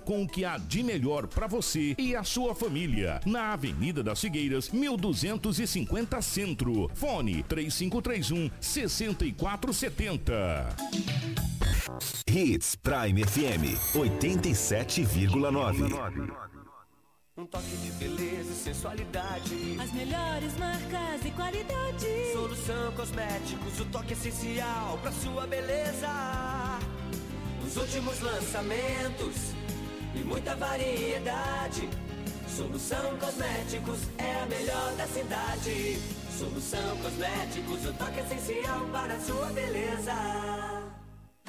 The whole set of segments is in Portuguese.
com o que há de melhor para você e a sua família. Na Avenida das Figueiras, 1250 Centro. Fone 3531 6470. Hits Prime FM 87,9. Um toque de beleza e sensualidade. As melhores marcas e qualidade. Solução Cosméticos, o toque essencial pra sua beleza. Os últimos lançamentos e muita variedade. Solução Cosméticos é a melhor da cidade. Solução Cosméticos, o toque essencial para a sua beleza.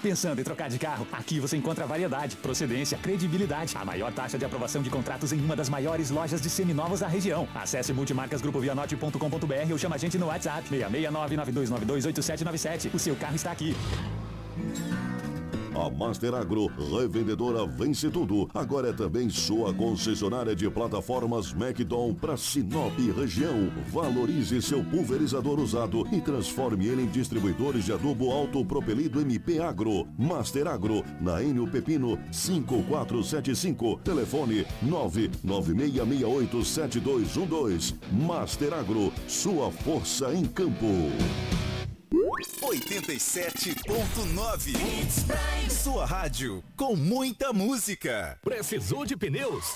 Pensando em trocar de carro? Aqui você encontra variedade, procedência, credibilidade. A maior taxa de aprovação de contratos em uma das maiores lojas de seminovos da região. Acesse multimarcasgrupovianote.com.br ou chama a gente no WhatsApp 669 92928797. O seu carro está aqui. A Master Agro, revendedora Vence Tudo, agora é também sua concessionária de plataformas Macdon para Sinop região. Valorize seu pulverizador usado e transforme ele em distribuidores de adubo autopropelido MP Agro. Master Agro, na Enio Pepino 5475, telefone 996687212. Master Agro, sua força em campo. 87.9 Sua rádio com muita música. Precisou de pneus?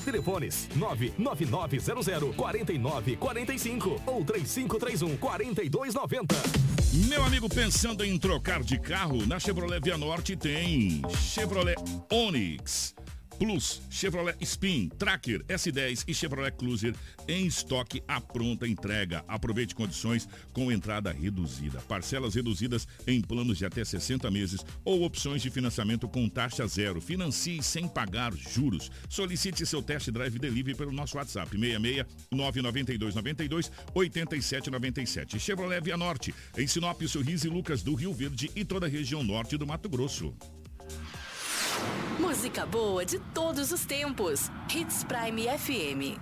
Telefones 99900 4945 ou 3531 4290. Meu amigo, pensando em trocar de carro, na Chevrolet Via Norte tem Chevrolet Onix. Plus, Chevrolet Spin, Tracker, S10 e Chevrolet Cruiser em estoque à pronta entrega. Aproveite condições com entrada reduzida, parcelas reduzidas em planos de até 60 meses ou opções de financiamento com taxa zero. Financie sem pagar juros. Solicite seu test drive delivery pelo nosso WhatsApp 66 992 92 87 97. Chevrolet Via Norte, em Sinop, Sorriso e Lucas do Rio Verde e toda a região norte do Mato Grosso. Música boa de todos os tempos. Hits Prime FM.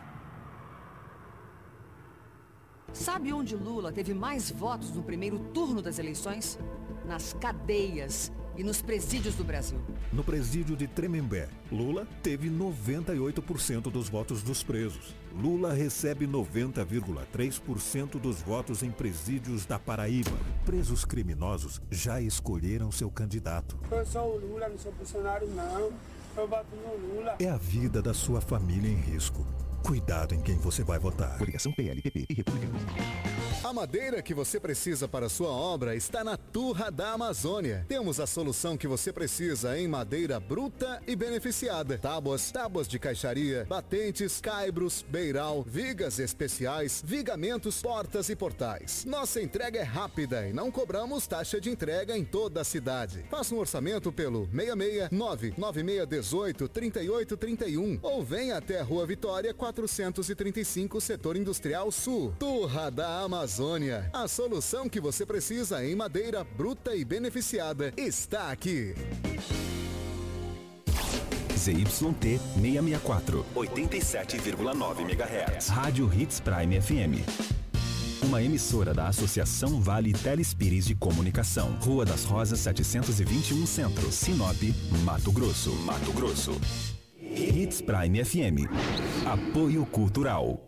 Sabe onde Lula teve mais votos no primeiro turno das eleições? Nas cadeias e nos presídios do Brasil. No presídio de Tremembé, Lula teve 98% dos votos dos presos. Lula recebe 90,3% dos votos em presídios da Paraíba. Presos criminosos já escolheram seu candidato. Eu sou o Lula, não sou funcionário não. Eu voto no Lula. É a vida da sua família em risco. Cuidado em quem você vai votar. Coligação PLPP e República. A madeira que você precisa para sua obra está na Turra da Amazônia. Temos a solução que você precisa em madeira bruta e beneficiada. Tábuas, tábuas de caixaria, batentes, caibros, beiral, vigas especiais, vigamentos, portas e portais. Nossa entrega é rápida e não cobramos taxa de entrega em toda a cidade. Faça um orçamento pelo 669 9618 3831 ou venha até a Rua Vitória 435, Setor Industrial Sul. Turra da Amazônia. A solução que você precisa em madeira bruta e beneficiada está aqui. ZYT 664, 87,9 MHz. Rádio Hits Prime FM. Uma emissora da Associação Vale Telespires de Comunicação. Rua das Rosas 721 Centro, Sinop, Mato Grosso. Mato Grosso. Hits Prime FM. Apoio Cultural.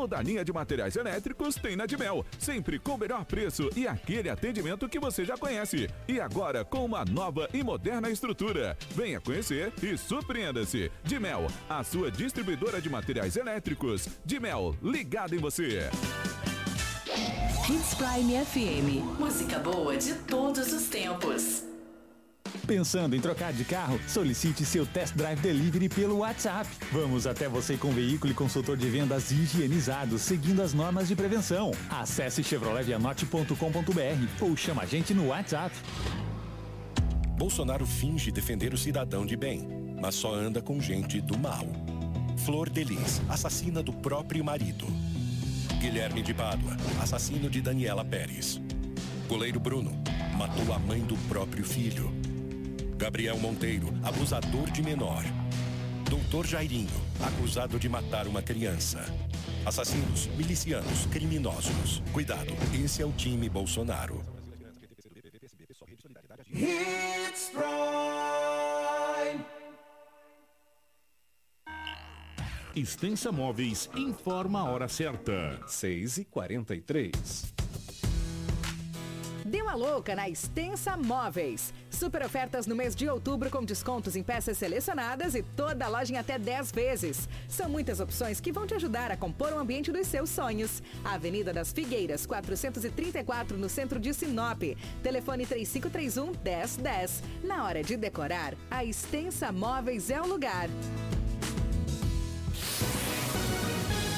Toda a linha de materiais elétricos tem na Dimel, sempre com o melhor preço e aquele atendimento que você já conhece. E agora com uma nova e moderna estrutura. Venha conhecer e surpreenda-se. Dimel, a sua distribuidora de materiais elétricos. Dimel, ligado em você. Hits Prime FM. Música boa de todos os tempos. Pensando em trocar de carro? Solicite seu test drive delivery pelo WhatsApp. Vamos até você com veículo e consultor de vendas higienizado, seguindo as normas de prevenção. Acesse chevroletvianote.com.br ou chama a gente no WhatsApp. Bolsonaro finge defender o cidadão de bem, mas só anda com gente do mal. Flor Delis, assassina do próprio marido. Guilherme de Pádua, assassino de Daniela Pérez. Goleiro Bruno, matou a mãe do próprio filho. Gabriel Monteiro, abusador de menor. Doutor Jairinho, acusado de matar uma criança. Assassinos, milicianos, criminosos. Cuidado, esse é o time Bolsonaro. Hits Prime. Extensa Móveis informa a hora certa. 6 e 43 Deu a louca na Extensa Móveis. Super ofertas no mês de outubro com descontos em peças selecionadas e toda a loja em até 10 vezes. São muitas opções que vão te ajudar a compor o ambiente dos seus sonhos. Avenida das Figueiras, 434, no centro de Sinop. Telefone 3531 1010. Na hora de decorar, a Extensa Móveis é o lugar.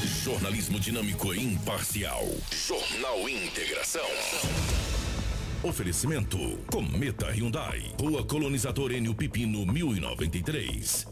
Jornalismo dinâmico e imparcial. Jornal Integração. Oferecimento: Cometa Hyundai, Rua Colonizador Enio Pipino 1093.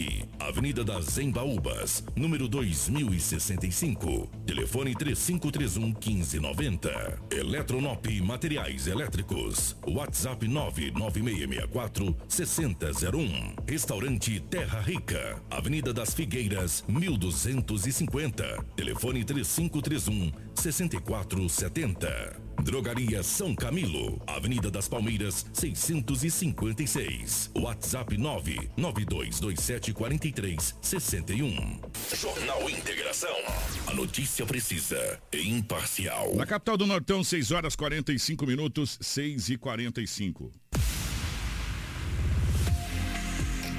Avenida das Embaúbas, número 2065. Telefone 3531 1590. Eletronop Materiais Elétricos. WhatsApp 99664 6001. Restaurante Terra Rica, Avenida das Figueiras, 1250. Telefone 3531 6470. Drogaria São Camilo, Avenida das Palmeiras, 656. WhatsApp 992274361. Jornal Integração. A notícia precisa e imparcial. Na capital do Nortão, 6 horas 45 minutos, 6 e 45.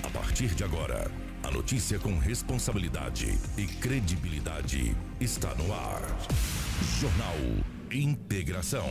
A partir de agora, a notícia com responsabilidade e credibilidade está no ar. Jornal Integração.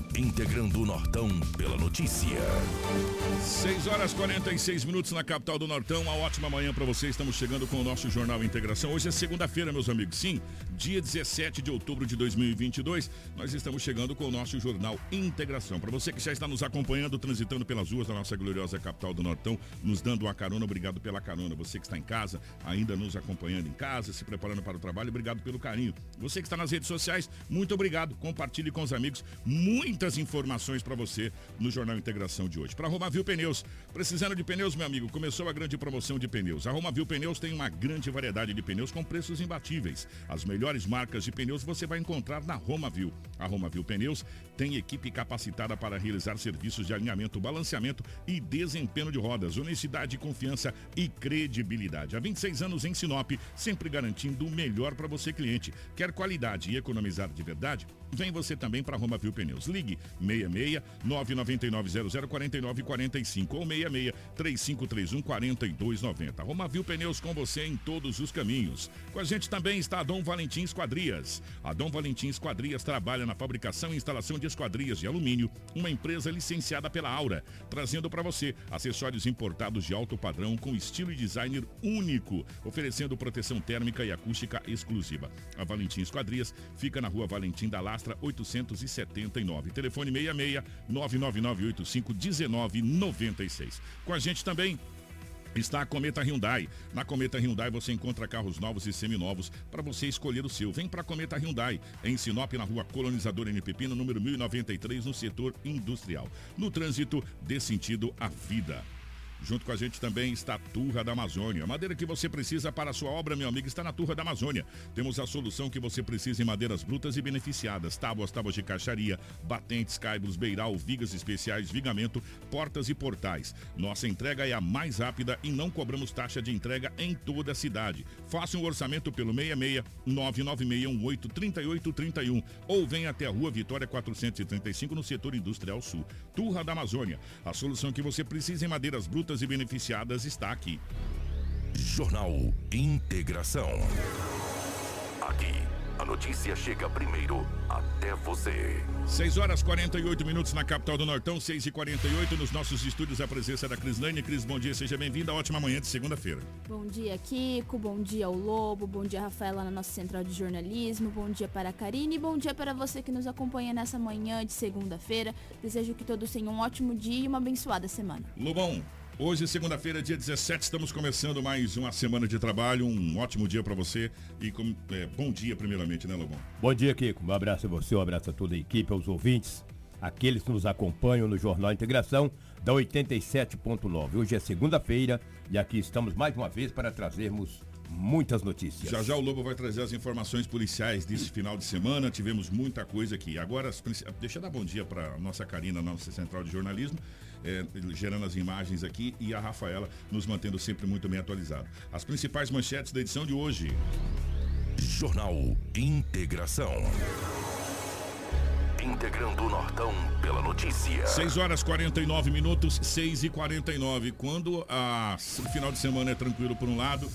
Integrando o Nortão pela notícia. 6 horas 46 minutos na capital do Nortão. Uma ótima manhã para você. Estamos chegando com o nosso Jornal Integração. Hoje é segunda-feira, meus amigos. Sim, dia 17 de outubro de 2022. Nós estamos chegando com o nosso Jornal Integração. Para você que já está nos acompanhando, transitando pelas ruas da nossa gloriosa capital do Nortão, nos dando uma carona, obrigado pela carona. Você que está em casa, ainda nos acompanhando em casa, se preparando para o trabalho, obrigado pelo carinho. Você que está nas redes sociais, muito obrigado. Compartilhe com os amigos. Muito muitas informações para você no Jornal Integração de hoje. Para Romavil Pneus, precisando de pneus, meu amigo, começou a grande promoção de pneus. A Romavil Pneus tem uma grande variedade de pneus com preços imbatíveis. As melhores marcas de pneus você vai encontrar na Romavil. A Romavil Pneus tem equipe capacitada para realizar serviços de alinhamento, balanceamento e desempenho de rodas, honestidade, confiança e credibilidade. Há 26 anos em Sinop, sempre garantindo o melhor para você cliente. Quer qualidade e economizar de verdade? Vem você também para Roma Viu Pneus. Ligue 66 999 00 49 45 ou 66 3531 4290. Roma Viu Pneus com você em todos os caminhos. Com a gente também está a Dom Valentim Esquadrias. A Dom Valentim Esquadrias trabalha na fabricação e instalação de esquadrias de alumínio, uma empresa licenciada pela Aura, trazendo para você acessórios importados de alto padrão com estilo e designer único, oferecendo proteção térmica e acústica exclusiva. A Valentim Esquadrias fica na rua Valentim da Lastra 879. Telefone 66 99985 1996. Com a gente também está a Cometa Hyundai. Na Cometa Hyundai você encontra carros novos e seminovos para você escolher o seu. Vem para a Cometa Hyundai, em Sinop, na rua Colonizador N. Pepino, número 1093, no setor industrial. No trânsito, dê sentido à vida. Junto com a gente também está a Turra da Amazônia. A madeira que você precisa para a sua obra, meu amigo, está na Turra da Amazônia. Temos a solução que você precisa em madeiras brutas e beneficiadas. Tábuas, tábuas de caixaria, batentes, caibros, beiral, vigas especiais, vigamento, portas e portais. Nossa entrega é a mais rápida e não cobramos taxa de entrega em toda a cidade. Faça um orçamento pelo 66 99618 3831 ou venha até a Rua Vitória 435 no setor industrial sul. Turra da Amazônia. A solução que você precisa em madeiras brutas e beneficiadas está aqui. Jornal Integração. Aqui, a notícia chega primeiro até você. 6 horas 48 minutos na capital do Nortão, 6 e 48 nos nossos estúdios, a presença da Cris Lane. Cris, bom dia, seja bem-vinda. Ótima manhã de segunda-feira. Bom dia, Kiko. Bom dia ao Lobo. Bom dia, Rafaela, na nossa central de jornalismo. Bom dia para a Karine. Bom dia para você que nos acompanha nessa manhã de segunda-feira. Desejo que todos tenham um ótimo dia e uma abençoada semana. Lobão, Hoje, segunda-feira, dia 17, estamos começando mais uma semana de trabalho. Um ótimo dia para você e com, é, bom dia, primeiramente, né, Lobão? Bom dia, Kiko. Um abraço a você, um abraço a toda a equipe, aos ouvintes, aqueles que nos acompanham no Jornal Integração da 87.9. Hoje é segunda-feira e aqui estamos mais uma vez para trazermos muitas notícias. Já já o Lobo vai trazer as informações policiais desse final de semana. Tivemos muita coisa aqui. Agora, as princi- deixa eu dar bom dia para nossa Karina, nossa central de jornalismo, é, gerando as imagens aqui, e a Rafaela nos mantendo sempre muito bem atualizado. As principais manchetes da edição de hoje. Jornal Integração. Integrando o Nortão pela notícia. 6 horas 49 minutos, 6 e 49. Quando a, o final de semana é tranquilo por um lado,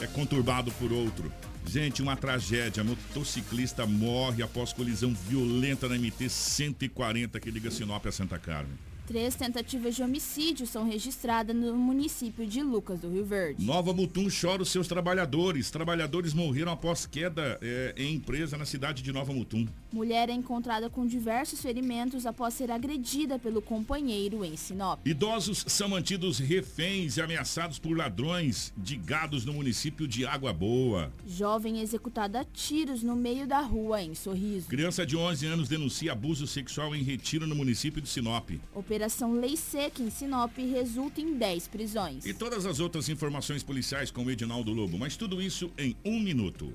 é conturbado por outro. Gente, uma tragédia. Motociclista morre após colisão violenta na MT 140 que liga Sinop a Santa Carmen. Três tentativas de homicídio são registradas no município de Lucas do Rio Verde. Nova Mutum chora os seus trabalhadores. Trabalhadores morreram após queda é, em empresa na cidade de Nova Mutum. Mulher é encontrada com diversos ferimentos após ser agredida pelo companheiro em Sinop. Idosos são mantidos reféns e ameaçados por ladrões de gados no município de Água Boa. Jovem executada a tiros no meio da rua em Sorriso. Criança de 11 anos denuncia abuso sexual em retiro no município de Sinop. Operação Lei Seca em Sinop resulta em 10 prisões. E todas as outras informações policiais com o Edinaldo Lobo, mas tudo isso em um minuto.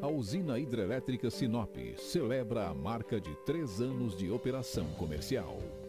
A usina hidrelétrica Sinop celebra a marca de três anos de operação comercial.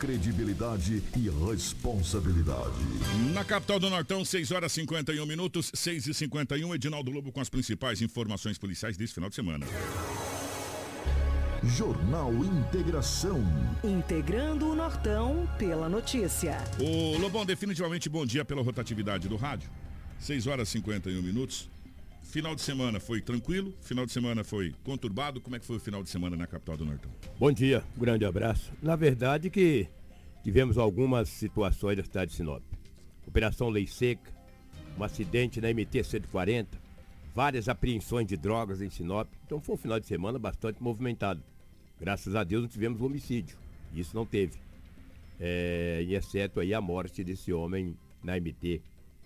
Credibilidade e responsabilidade. Na capital do Nortão, 6 horas 51 minutos, 6 e 51 Edinaldo Lobo com as principais informações policiais desse final de semana. Jornal Integração. Integrando o Nortão pela notícia. Ô Lobão, definitivamente bom dia pela rotatividade do rádio. 6 horas e 51 minutos. Final de semana foi tranquilo, final de semana foi conturbado. Como é que foi o final de semana na capital do Nortão? Bom dia, um grande abraço. Na verdade que tivemos algumas situações da cidade de Sinop. Operação Lei Seca, um acidente na MT-140, várias apreensões de drogas em Sinop. Então foi um final de semana bastante movimentado. Graças a Deus não tivemos homicídio. Isso não teve. É, exceto aí a morte desse homem na MT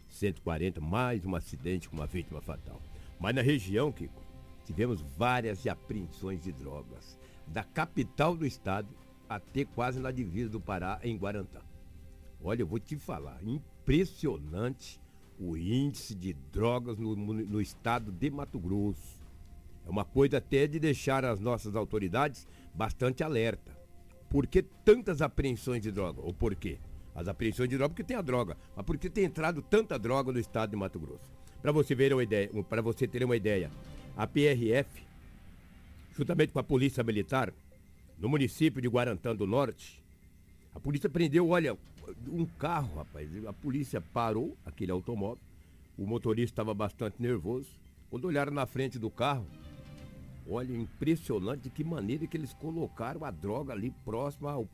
140, mais um acidente com uma vítima fatal. Mas na região, Kiko, tivemos várias apreensões de drogas. Da capital do estado até quase na divisa do Pará, em Guarantã. Olha, eu vou te falar, impressionante o índice de drogas no, no estado de Mato Grosso. É uma coisa até de deixar as nossas autoridades bastante alerta. Por que tantas apreensões de droga? Ou por quê? As apreensões de droga porque tem a droga, mas porque tem entrado tanta droga no estado de Mato Grosso. Para você ver uma ideia, para você ter uma ideia, a PRF, juntamente com a Polícia Militar, no município de Guarantã do Norte, a polícia prendeu, olha, um carro, rapaz. A polícia parou aquele automóvel. O motorista estava bastante nervoso. Quando olharam na frente do carro, olha, impressionante de que maneira que eles colocaram a droga ali próxima ao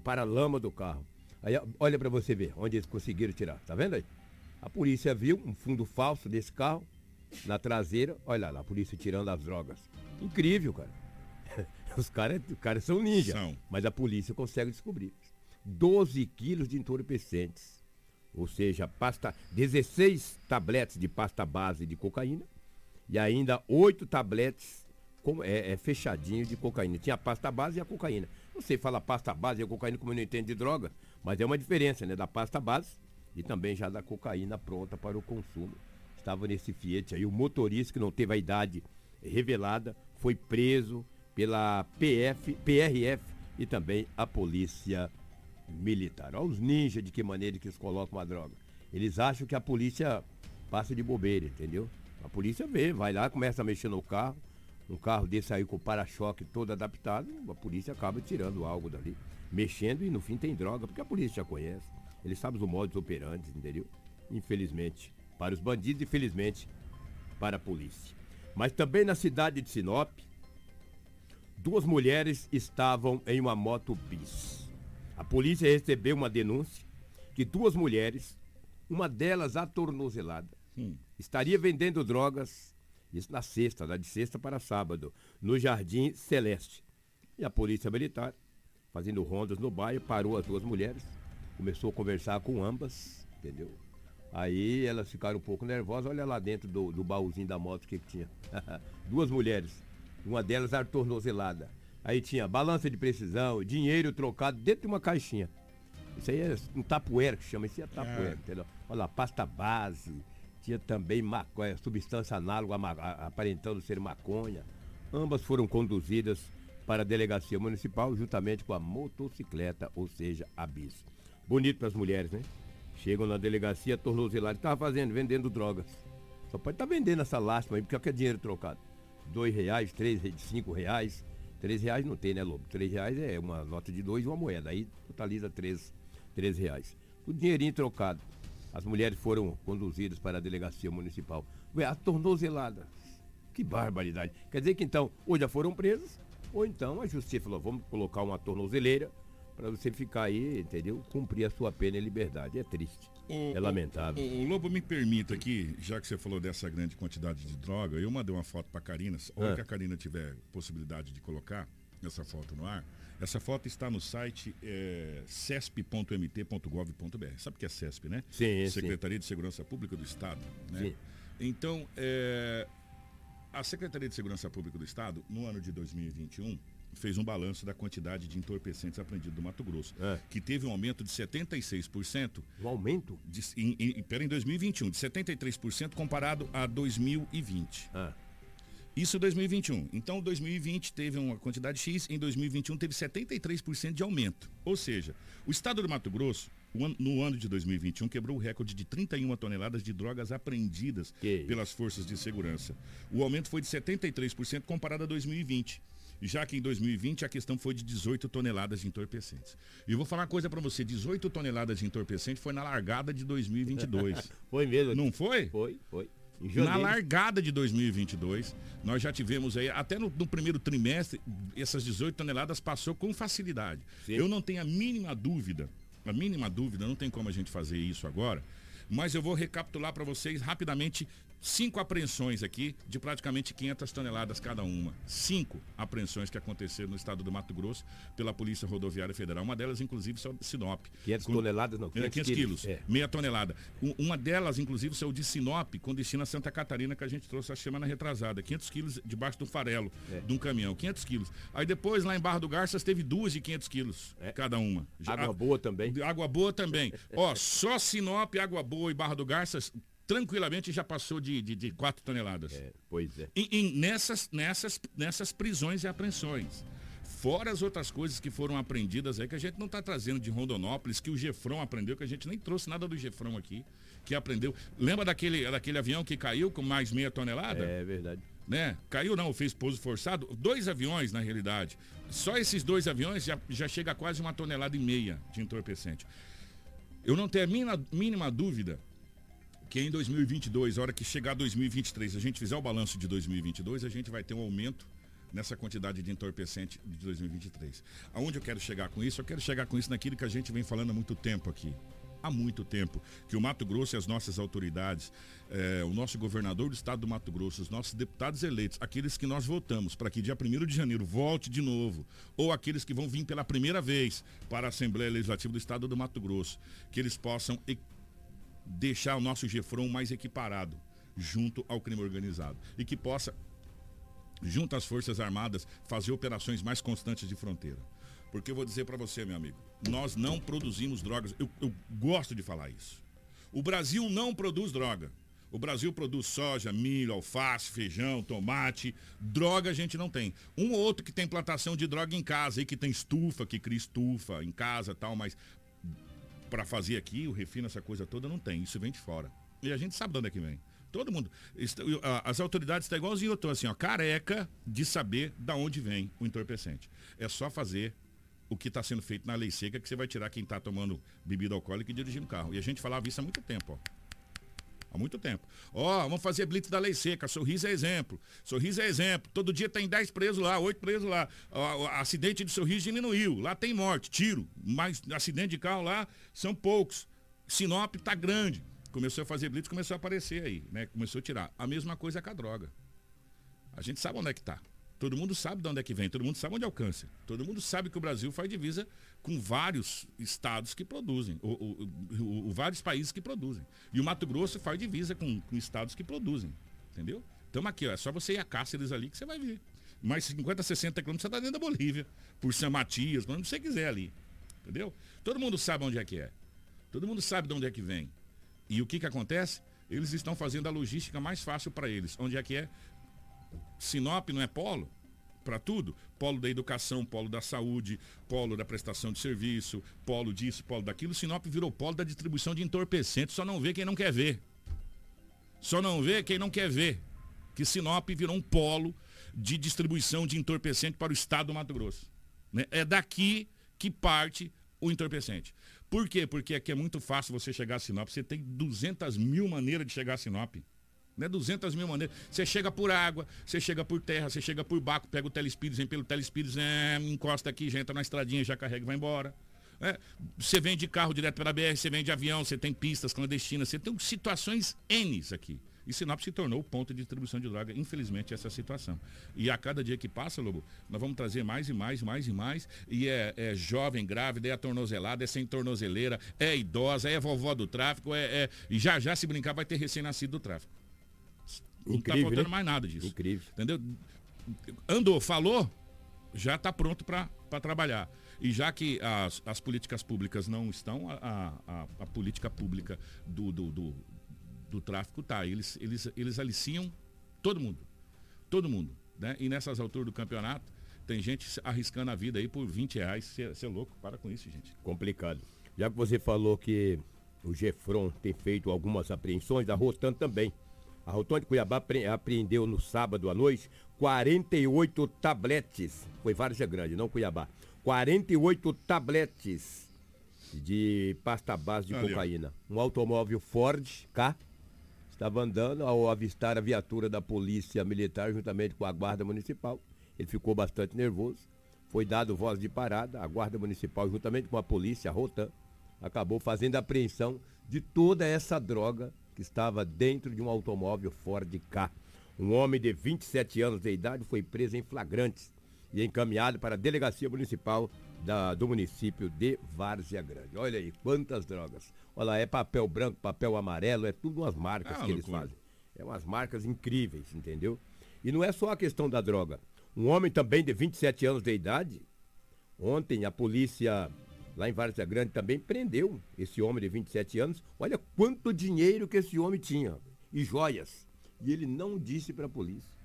paralama do carro. Aí, olha para você ver onde eles conseguiram tirar. Tá vendo aí? A polícia viu um fundo falso desse carro na traseira. Olha lá, a polícia tirando as drogas. Incrível, cara. Os caras cara são ninja. São. Mas a polícia consegue descobrir. 12 quilos de entorpecentes. Ou seja, pasta, 16 tabletes de pasta base de cocaína e ainda 8 tabletes com, é, é, fechadinho de cocaína. Tinha a pasta base e a cocaína. Não sei falar pasta base e a cocaína como eu não entendo de droga, mas é uma diferença, né? Da pasta base e também já da cocaína pronta para o consumo. Estava nesse Fiat aí. O motorista que não teve a idade revelada foi preso pela PF, PRF e também a Polícia Militar. Olha os ninjas de que maneira que eles colocam a droga. Eles acham que a polícia passa de bobeira, entendeu? A polícia vê, vai lá, começa a mexer no carro. Um carro desse aí com o para-choque todo adaptado, a polícia acaba tirando algo dali, mexendo e no fim tem droga, porque a polícia já conhece. Eles sabem os modos operantes, entendeu? Infelizmente, para os bandidos e felizmente para a polícia. Mas também na cidade de Sinop, duas mulheres estavam em uma moto bis. A polícia recebeu uma denúncia que duas mulheres, uma delas atornozelada, hum. estaria vendendo drogas, isso na sexta, lá de sexta para sábado, no Jardim Celeste. E a polícia militar, fazendo rondas no bairro, parou as duas mulheres, começou a conversar com ambas, entendeu? Aí elas ficaram um pouco nervosas, olha lá dentro do, do baúzinho da moto o que, que tinha. duas mulheres uma delas era tornozelada. Aí tinha balança de precisão, dinheiro trocado dentro de uma caixinha. Isso aí é um tapoeira que chama, isso é tapoeira, é. entendeu? Olha lá, pasta base, tinha também maconha, substância análoga aparentando ser maconha. Ambas foram conduzidas para a delegacia municipal juntamente com a motocicleta, ou seja, a bis. Bonito para as mulheres, né? Chegam na delegacia, tornozelado, estava fazendo, vendendo drogas. Só pode estar tá vendendo essa lástima aí, porque é dinheiro trocado dois reais, três, cinco reais. Três reais não tem, né, Lobo? Três reais é uma nota de dois e uma moeda. Aí totaliza três, três reais. O dinheirinho trocado. As mulheres foram conduzidas para a delegacia municipal. Ué, a tornozelada. Que barbaridade. Quer dizer que então, ou já foram presos, ou então a justiça falou, vamos colocar uma tornozeleira para você ficar aí, entendeu? Cumprir a sua pena em liberdade. É triste. O, é lamentável. O, o, Lobo, me permita aqui, já que você falou dessa grande quantidade de droga, eu mandei uma foto para a Karina, ou ah. que a Karina tiver possibilidade de colocar essa foto no ar. Essa foto está no site é, cesp.mt.gov.br. Sabe o que é CESP, né? Sim, Secretaria sim. de Segurança Pública do Estado. Né? Sim. Então, é, a Secretaria de Segurança Pública do Estado, no ano de 2021, fez um balanço da quantidade de entorpecentes apreendidos do Mato Grosso, é. que teve um aumento de 76%. Um aumento? De, em, em, pera, em 2021, de 73% comparado a 2020. É. Isso em 2021. Então, 2020 teve uma quantidade X, em 2021 teve 73% de aumento. Ou seja, o estado do Mato Grosso, no ano de 2021, quebrou o recorde de 31 toneladas de drogas apreendidas pelas forças de segurança. O aumento foi de 73% comparado a 2020 já que em 2020 a questão foi de 18 toneladas de entorpecentes. E eu vou falar uma coisa para você, 18 toneladas de entorpecentes foi na largada de 2022. foi mesmo? Não foi? Foi, foi. Na largada de 2022, nós já tivemos aí, até no, no primeiro trimestre, essas 18 toneladas passou com facilidade. Sim. Eu não tenho a mínima dúvida, a mínima dúvida, não tem como a gente fazer isso agora, mas eu vou recapitular para vocês rapidamente cinco apreensões aqui de praticamente 500 toneladas cada uma. Cinco apreensões que aconteceram no estado do Mato Grosso pela Polícia Rodoviária Federal. Uma delas, inclusive, saiu de Sinop. 500 com... toneladas, não, 500, 500 quilos. quilos é. Meia tonelada. uma delas, inclusive, saiu de Sinop com destino a Santa Catarina, que a gente trouxe a semana retrasada. 500 quilos debaixo do farelo é. de um caminhão. 500 quilos. Aí depois, lá em Barra do Garças, teve duas de 500 quilos é. cada uma. Água boa também. Água boa também. Ó, só Sinop, Água Boa e Barra do Garças tranquilamente já passou de, de, de 4 toneladas. É, pois é. E, e, nessas, nessas, nessas prisões e apreensões. Fora as outras coisas que foram apreendidas aí, que a gente não está trazendo de Rondonópolis, que o Gefrão aprendeu, que a gente nem trouxe nada do Gefrão aqui, que aprendeu. Lembra daquele, daquele avião que caiu com mais meia tonelada? É verdade. Né? Caiu não, fez pouso forçado. Dois aviões, na realidade. Só esses dois aviões já, já chega a quase uma tonelada e meia de entorpecente. Eu não tenho a mínima, mínima dúvida que em 2022, a hora que chegar 2023, a gente fizer o balanço de 2022, a gente vai ter um aumento nessa quantidade de entorpecente de 2023. Aonde eu quero chegar com isso? Eu quero chegar com isso naquilo que a gente vem falando há muito tempo aqui. Há muito tempo que o Mato Grosso e as nossas autoridades, eh, o nosso governador do estado do Mato Grosso, os nossos deputados eleitos, aqueles que nós votamos para que dia 1 de janeiro volte de novo, ou aqueles que vão vir pela primeira vez para a Assembleia Legislativa do estado do Mato Grosso, que eles possam deixar o nosso Gefron mais equiparado junto ao crime organizado e que possa, junto às Forças Armadas, fazer operações mais constantes de fronteira. Porque eu vou dizer para você, meu amigo, nós não produzimos drogas. Eu, eu gosto de falar isso. O Brasil não produz droga. O Brasil produz soja, milho, alface, feijão, tomate. Droga a gente não tem. Um ou outro que tem plantação de droga em casa, e que tem estufa, que cria estufa em casa tal, mas para fazer aqui, o refino, essa coisa toda, não tem. Isso vem de fora. E a gente sabe de onde é que vem. Todo mundo. As autoridades estão igualzinho estou assim, ó, careca de saber da onde vem o entorpecente. É só fazer o que está sendo feito na lei seca que você vai tirar quem está tomando bebida alcoólica e dirigindo carro. E a gente falava isso há muito tempo, ó. Há muito tempo. Ó, oh, vamos fazer blitz da lei seca. Sorriso é exemplo. Sorriso é exemplo. Todo dia tem 10 presos lá, 8 presos lá. O, acidente de sorriso diminuiu. Lá tem morte, tiro. Mas acidente de carro lá são poucos. Sinop tá grande. Começou a fazer blitz, começou a aparecer aí, né? Começou a tirar. A mesma coisa com a droga. A gente sabe onde é que tá. Todo mundo sabe de onde é que vem, todo mundo sabe onde é o câncer. Todo mundo sabe que o Brasil faz divisa com vários estados que produzem, ou, vários países que produzem. E o Mato Grosso faz divisa com, com estados que produzem. Entendeu? Então aqui, ó, é só você ir a Cáceres ali que você vai ver. Mais 50, 60 quilômetros você está dentro da Bolívia. Por São Matias, quando você quiser ali. Entendeu? Todo mundo sabe onde é que é. Todo mundo sabe de onde é que vem. E o que que acontece? Eles estão fazendo a logística mais fácil para eles. Onde é que é? Sinop não é polo? Para tudo? Polo da educação, polo da saúde, polo da prestação de serviço, polo disso, polo daquilo. Sinop virou polo da distribuição de entorpecentes. Só não vê quem não quer ver. Só não vê quem não quer ver. Que Sinop virou um polo de distribuição de entorpecente para o estado do Mato Grosso. Né? É daqui que parte o entorpecente. Por quê? Porque aqui é muito fácil você chegar a Sinop. Você tem 200 mil maneiras de chegar a Sinop né? 200 mil maneiras. Você chega por água, você chega por terra, você chega por barco, pega o telespírito, vem pelo telespírito, é, encosta aqui, já entra na estradinha, já carrega e vai embora. É, você vem de carro direto pela BR, você vem de avião, você tem pistas clandestinas, você tem situações N aqui. E Sinop se tornou o ponto de distribuição de droga, infelizmente, essa situação. E a cada dia que passa, Lobo, nós vamos trazer mais e mais, mais e mais. E é, é jovem, grávida, é tornozelada, é sem tornozeleira, é idosa, é vovó do tráfico, é, é, e já já, se brincar, vai ter recém-nascido do tráfico. Não está faltando né? mais nada disso. Incrível. Entendeu? Andou, falou, já está pronto para trabalhar. E já que as, as políticas públicas não estão, a, a, a política pública do, do, do, do, tráfico tá. Eles, eles, eles aliciam todo mundo. Todo mundo. Né? E nessas alturas do campeonato, tem gente arriscando a vida aí por 20 reais. Você é louco? Para com isso, gente. Complicado. Já que você falou que o Gefron tem feito algumas apreensões, a Rotan também. A Rotonda de Cuiabá apreendeu no sábado à noite 48 tabletes. Foi Várzea Grande, não Cuiabá. 48 tabletes de pasta base de cocaína. Um automóvel Ford K estava andando ao avistar a viatura da polícia militar juntamente com a guarda municipal. Ele ficou bastante nervoso. Foi dado voz de parada. A guarda municipal juntamente com a polícia, a Rotan, acabou fazendo a apreensão de toda essa droga que estava dentro de um automóvel Ford K. Um homem de 27 anos de idade foi preso em flagrantes e encaminhado para a delegacia municipal da- do município de Várzea Grande. Olha aí, quantas drogas. Olha lá, é papel branco, papel amarelo, é tudo umas marcas Ah, que eles fazem. É umas marcas incríveis, entendeu? E não é só a questão da droga. Um homem também de 27 anos de idade, ontem a polícia lá em Várzea Grande também prendeu esse homem de 27 anos. Olha quanto dinheiro que esse homem tinha e joias. E ele não disse para a polícia.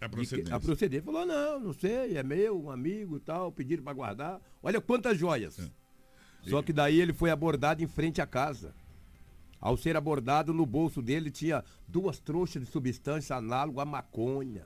A procedência. A proceder falou: não, não sei, é meu, um amigo e tal, pediram para guardar. Olha quantas joias. É. Só que daí ele foi abordado em frente à casa. Ao ser abordado, no bolso dele tinha duas trouxas de substância análoga à maconha.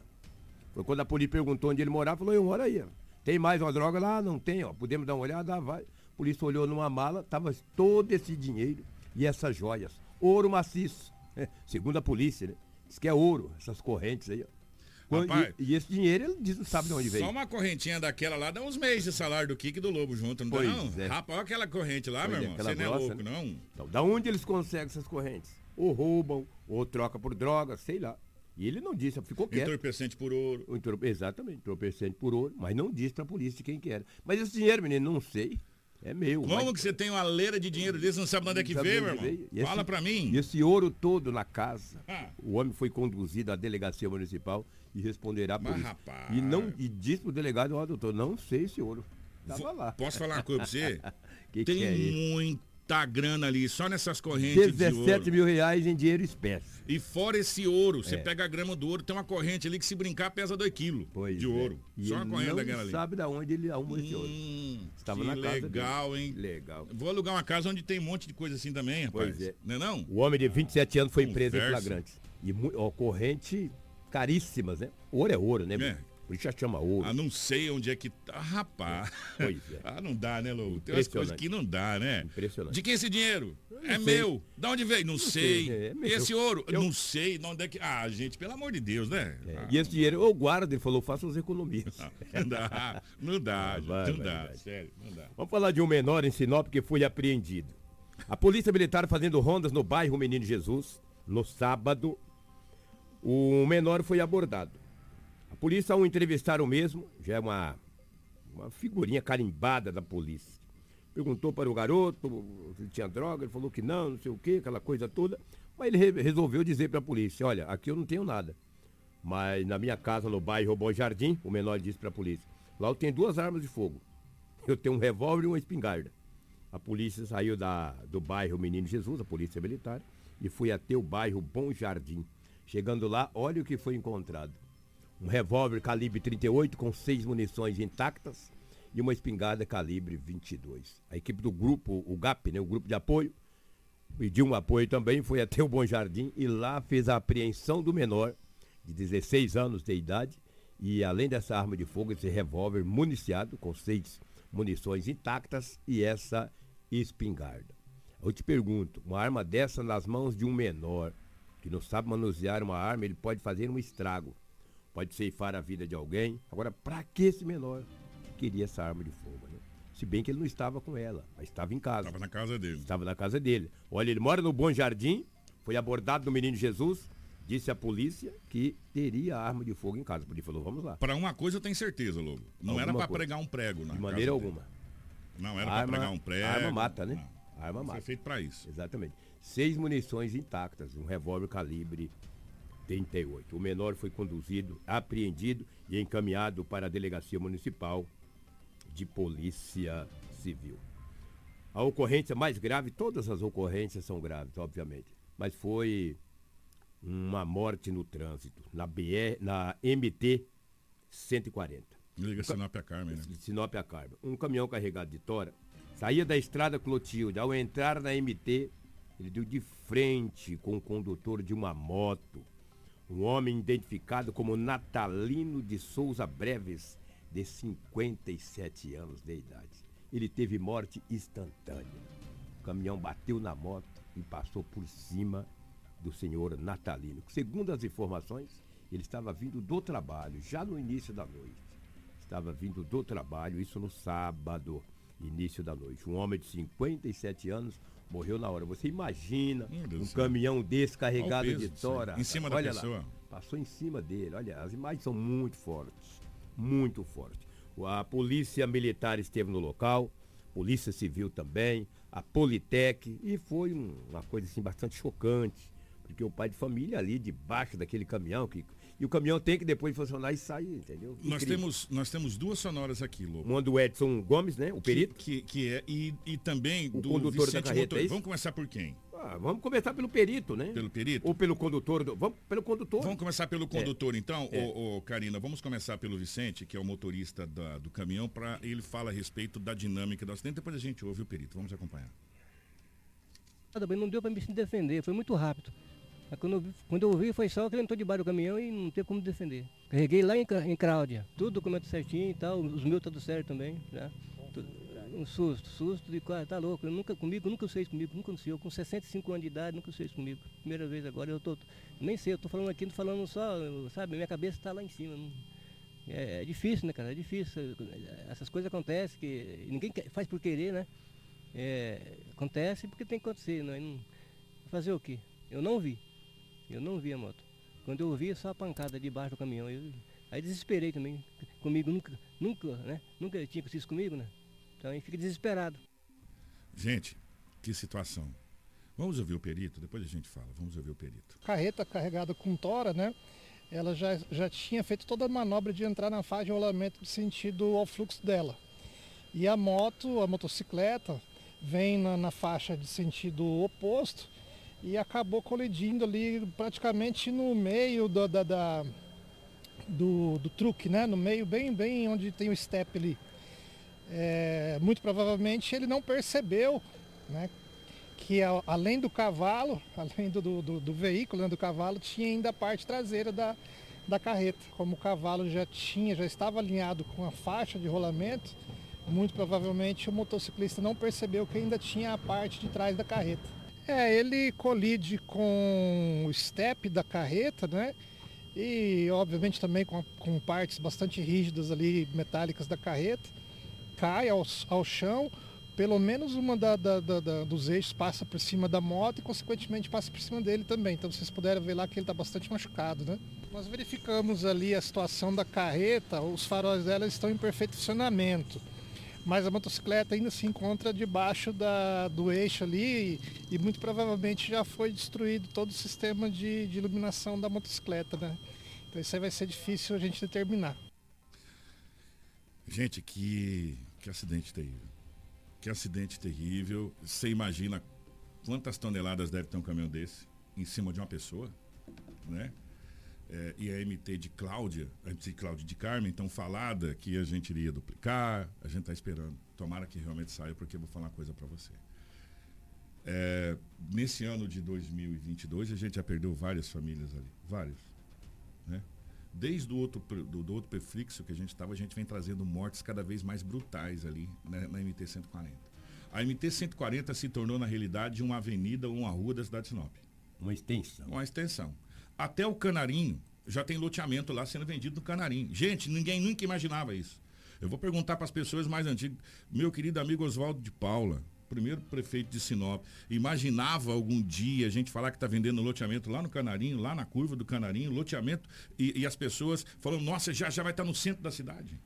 Foi quando a polícia perguntou onde ele morava, falou, eu moro aí. Tem mais uma droga lá? Não tem, ó. Podemos dar uma olhada? Ah, vai. A polícia olhou numa mala, tava todo esse dinheiro e essas joias. Ouro maciço. É, segundo a polícia, né? Diz que é ouro, essas correntes aí, ó. Rapaz, e, e esse dinheiro ele diz, não sabe de onde veio. Só uma correntinha daquela lá dá uns meses de salário do Kik e do Lobo junto, não dá Pois não? é. Rapaz, olha aquela corrente lá, Pois meu é, irmão. Você não é louco, né? não? Então, da onde eles conseguem essas correntes? Ou roubam, ou troca por drogas, sei lá. E ele não disse, ficou quieto. Entorpecente por ouro. O entor- Exatamente, entorpecente por ouro, mas não disse pra polícia de quem que era. Mas esse dinheiro, menino, não sei. É meu. Como mas- que você tem uma leira de dinheiro desse, não sabe de onde é que veio, meu irmão? esse- Fala pra mim. E esse ouro todo na casa. Ah. O homem foi conduzido à delegacia municipal e responderá por Mas, isso. rapaz. E, não, e disse pro delegado, ó, doutor, não sei esse ouro. Tava Vou- lá. Posso falar uma coisa pra você? Que tem que é isso? muita grana ali, só nessas correntes de 17 ouro. mil reais em dinheiro espécie. E fora esse ouro, você É. pega a grama do ouro, tem uma corrente ali que se brincar pesa 2 quilos de é. ouro. Só uma corrente daquela ali. sabe da onde ele arrumou esse ouro. Estava que na casa dele. legal, hein? Legal. Vou alugar uma casa onde tem um monte de coisa assim também, rapaz. Pois é. Não é não? O homem de 27 anos foi preso em flagrante. E ó, corrente caríssimas, né? Ouro é ouro, né? É. Por isso já chama ouro. Ah, não sei onde é que tá. Rapaz. Pois é. Ah, não dá, né, Lou? Tem umas coisas que não dá, né? Impressionante. De quem é esse dinheiro? É sei. meu. Da onde veio? Não, sei. sei, é. Esse ouro? Eu- Não sei. De onde é que... Ah, gente, pelo amor de Deus, né? Ah, E esse dinheiro eu guardo, ele falou, faça as economias. Não dá. Não dá, gente, vai, não vai, dá. vai. Sério, não dá. Vamos falar de um menor em Sinop que foi apreendido. A polícia militar fazendo rondas no bairro Menino Jesus, no sábado, o menor foi abordado. Polícia, ao entrevistar o mesmo, já é uma, uma figurinha carimbada da polícia. Perguntou para o garoto se tinha droga, ele falou que não, não sei o que, aquela coisa toda. Mas ele re- resolveu dizer para a polícia, olha, aqui eu não tenho nada. Mas na minha casa, no bairro Bom Jardim, o menor disse para a polícia, lá eu tenho duas armas de fogo. Eu tenho um revólver e uma espingarda. A polícia saiu da, do bairro Menino Jesus, a polícia militar, e foi até o bairro Bom Jardim. Chegando lá, olha o que foi encontrado. Um revólver calibre 38 com seis munições intactas e uma espingarda calibre 22. A equipe do grupo, o GAP, né, o grupo de apoio, pediu um apoio também, foi até o Bom Jardim e lá fez a apreensão do menor, de 16 anos de idade, e além dessa arma de fogo, esse revólver municiado com seis munições intactas e essa espingarda. Eu te pergunto, uma arma dessa nas mãos de um menor que não sabe manusear uma arma, ele pode fazer um estrago, pode ceifar a vida de alguém. Agora, para que esse menor queria essa arma de fogo? Né? Se bem que ele não estava com ela, mas estava em casa. Estava na casa dele. Estava na casa dele. Olha, ele mora no Bom Jardim, foi abordado no Menino Jesus, disse à polícia que teria arma de fogo em casa. A polícia falou, vamos lá. Pra uma coisa eu tenho certeza, Lobo. Não Alguma era coisa. pregar um prego, na De maneira casa dele. alguma. Não era pra pregar um prego. Arma mata, né? Arma Foi mata. feito pra isso. Exatamente. Seis munições intactas, um revólver calibre 38. O menor foi conduzido, apreendido e encaminhado para a delegacia municipal de polícia civil. A ocorrência mais grave, todas as ocorrências são graves, obviamente, mas foi uma morte no trânsito, na BR, na MT 140. Liga Sinop a Carmen, né? Sinop a Carmen. Um caminhão carregado de tora saía da estrada Clotilde. Ao entrar na MT, ele deu de frente com o condutor de uma moto. Um homem identificado como Natalino de Souza Breves, de 57 anos de idade. Ele teve morte instantânea. O caminhão bateu na moto e passou por cima do senhor Natalino. Segundo as informações, ele estava vindo do trabalho, já no início da noite estava vindo do trabalho, isso no sábado, início da noite. Um homem de 57 anos Morreu na hora. Você imagina um caminhão desse carregado peso de tora. Em cima da Olha pessoa. Lá, passou em cima dele. Olha, as imagens são muito fortes. Muito fortes. A polícia militar esteve no local, polícia civil também, a Politec, e foi um- uma coisa assim bastante chocante. Porque o pai de família ali debaixo daquele caminhão, que, e o caminhão tem que depois funcionar e sair, entendeu? Nós temos, nós temos duas sonoras aqui, Lobo. Uma do Edson Gomes, né? O perito. Que, que é, e, e também O do condutor da Vicente carreta, Motor. é? Vamos começar por quem? Ah, vamos começar pelo perito, né? Pelo perito? Ou pelo condutor. Do... Vamos pelo condutor. Vamos começar pelo condutor, então, É. ô, ô, Karina. Vamos começar pelo Vicente, que é o motorista da- do caminhão, para ele fala a respeito da dinâmica do acidente. Depois a gente ouve o perito. Vamos acompanhar. Não deu para me se defender, foi muito rápido. Quando eu, vi, quando eu vi, foi só que ele entrou debaixo do caminhão e não teve como defender. Carreguei lá em, em Cláudia, tudo documento certinho e tal, os meus tudo certo também, né? Um susto, susto de quase, tá louco, eu nunca comigo, nunca sei isso comigo, nunca aconteceu. Eu com 65 anos de idade, nunca sei isso comigo. Primeira vez agora, eu tô, nem sei, eu tô falando aqui, tô falando só, sabe, minha cabeça tá lá em cima. não- é, é difícil, né, cara? É difícil. Essas coisas acontecem que ninguém faz por querer, né? É, acontece porque tem que acontecer. Nós não, fazer o quê? Eu não vi. Eu não vi a moto. Quando eu vi, só a pancada debaixo do caminhão. Eu, aí desesperei também. Comigo nunca, nunca, né? Nunca tinha acontecido isso comigo, né? Então aí fica desesperado. Gente, que situação. Vamos ouvir o perito, depois a gente fala. Vamos ouvir o perito. carreta carregada com tora, né? Ela já, já tinha feito toda a manobra de entrar na faixa de rolamento de sentido ao fluxo dela. E a moto, a motocicleta, vem na, na faixa de sentido oposto e acabou colidindo ali praticamente no meio da, da- do, do truque, né? No meio, bem, bem onde tem o step ali. É, muito provavelmente ele não percebeu, né? que além do cavalo, além do, do, do- do veículo, né, do cavalo, tinha ainda a parte traseira da, da carreta. Como o cavalo já tinha, já estava alinhado com a faixa de rolamento, muito provavelmente o motociclista não percebeu que ainda tinha a parte de trás da carreta. É, ele colide com o step da carreta, né? E obviamente também com, com partes bastante rígidas ali, metálicas da carreta. Cai ao, ao chão, pelo menos uma da- da- da- dos eixos passa por cima da moto e consequentemente passa por cima dele também. Então vocês puderam ver lá que ele está bastante machucado, né? Nós verificamos ali a situação da carreta, os faróis dela estão em perfeito funcionamento. Mas a motocicleta ainda se encontra debaixo da- do eixo ali e, e muito provavelmente já foi destruído todo o sistema de, de iluminação da motocicleta, né? Então isso aí vai ser difícil a gente determinar. Gente, que, que acidente terrível. Que acidente terrível. Você imagina quantas toneladas deve ter um caminhão desse em cima de uma pessoa, né? É, e a MT de Cláudia, a MT de Cláudia de Carmen, então falada que a gente iria duplicar, a gente está esperando. Tomara que realmente saia, porque eu vou falar uma coisa para você. É, nesse ano de 2022, a gente já perdeu várias famílias ali, várias, né? Desde o outro, do, do outro prefixo que a gente estava, a gente vem trazendo mortes cada vez mais brutais ali né, na MT-140. A MT-140 se tornou, na realidade, uma avenida ou uma rua da cidade de Sinop. Uma extensão. Uma extensão. Até o Canarinho, já tem loteamento lá sendo vendido no Canarinho. Gente, ninguém nunca imaginava isso. Eu vou perguntar para as pessoas mais antigas. Meu querido amigo Oswaldo de Paula, primeiro prefeito de Sinop, imaginava algum dia a gente falar que está vendendo loteamento lá no Canarinho, lá na curva do Canarinho, loteamento, e, e as pessoas falando, nossa, já, já vai estar no centro da cidade.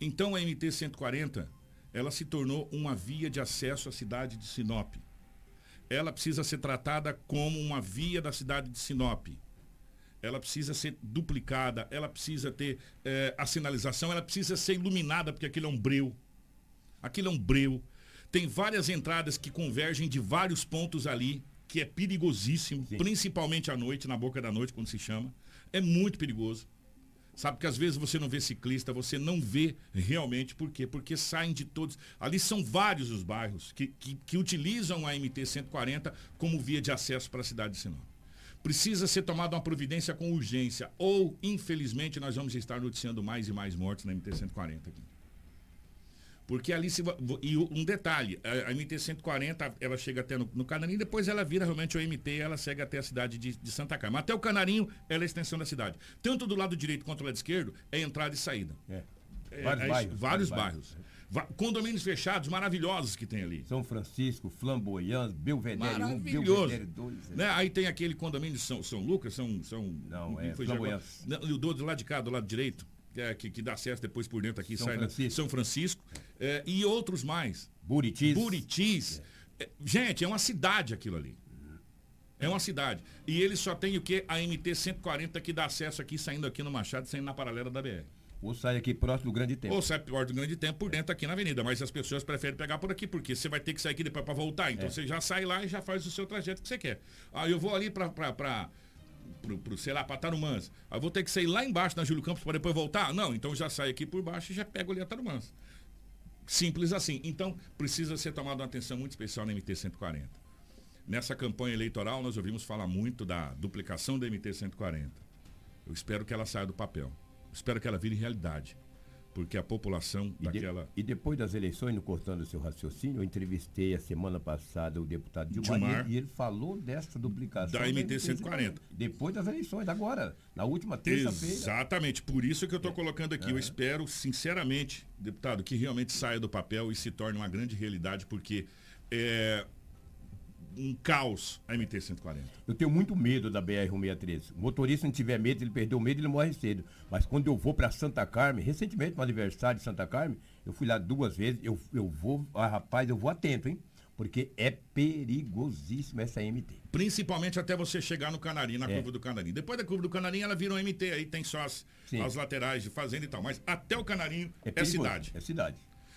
Então a MT-140, ela se tornou uma via de acesso à cidade de Sinop. Ela precisa ser tratada como uma via da cidade de Sinop. Ela precisa ser duplicada, ela precisa ter eh, a sinalização, ela precisa ser iluminada, porque aquilo é um breu. Aquilo é um breu. Tem várias entradas que convergem de vários pontos ali, que é perigosíssimo, principalmente à noite, na boca da noite, quando se chama. É muito perigoso. Sabe que às vezes você não vê ciclista, você não vê realmente, por quê? Porque saem de todos. Ali são vários os bairros que, que, que utilizam a MT-140 como via de acesso para a cidade de Sinop. Precisa ser tomada uma providência com urgência, ou, infelizmente, nós vamos estar noticiando mais e mais mortes na MT-140 aqui. Porque ali se. E um detalhe, a, a MT-140, ela chega até no, no Canarinho, depois ela vira realmente o MT ela segue até a cidade de, de Santa Carmen. Até o Canarinho, ela é a extensão da cidade. Tanto do lado direito quanto do lado esquerdo, é entrada e saída. É. É, Vários é bairros, vários vários bairros. Va- Condomínios fechados, maravilhosos que tem ali. São Francisco, Flamboyant, Belvedere 1, Maravilhoso. Belvedere 2. Né? Aí tem aquele condomínio de São, São Lucas, São. São Não, é Flamboyant. Não, e o do do lado de cá, do lado direito, é- que, que dá acesso depois por dentro aqui, São sai na- Francisco. São Francisco. é, e outros mais. Buritis. Buritis. É, gente, é uma cidade aquilo ali. É uma cidade. E ele só tem o quê? A MT 140 que dá acesso aqui, saindo aqui no Machado, saindo na paralela da BR. Ou sai aqui próximo do Grande Tempo. Ou sai pior do grande tempo por dentro aqui na avenida. Mas as pessoas preferem pegar por aqui, porque você vai ter que sair aqui depois para voltar. Então É. você já sai lá e já faz o seu trajeto que você quer. Ah, eu vou ali para pro, pro, sei lá, para Tarumãs. Aí vou ter que sair lá embaixo na Júlio Campos para depois voltar? Não, então já sai aqui por baixo e já pego ali a Tarumãs. Simples assim. Então, precisa ser tomada uma atenção muito especial na MT 140. Nessa campanha eleitoral, nós ouvimos falar muito da duplicação da MT 140. Eu espero que ela saia do papel. Espero que ela vire realidade. Porque a população E, de- daquela. e depois das eleições, no cortando o seu raciocínio, eu entrevistei a semana passada o deputado Dilmar, Dilmar. E, ele, e ele falou dessa duplicação Da MT 140. Depois das eleições, agora, na última terça-feira. Exatamente, por isso que eu estou colocando aqui. Eu espero, sinceramente, deputado, que realmente saia do papel e se torne uma grande realidade, porque é um caos a MT 140. Eu tenho muito medo da BR-163. O motorista não tiver medo, ele perdeu o medo, ele morre cedo. Mas quando eu vou para Santa Carmen, recentemente no aniversário de Santa Carmen, eu fui lá duas vezes, eu, eu vou, ah, rapaz, eu vou atento, hein? Porque é perigosíssima essa MT. Principalmente até você chegar no Canarim, na É. curva do Canarim. Depois da curva do Canarim, ela vira um MT, aí tem só as, as laterais de fazenda e tal. Mas até o Canarim é, perigoso, cidade. É cidade.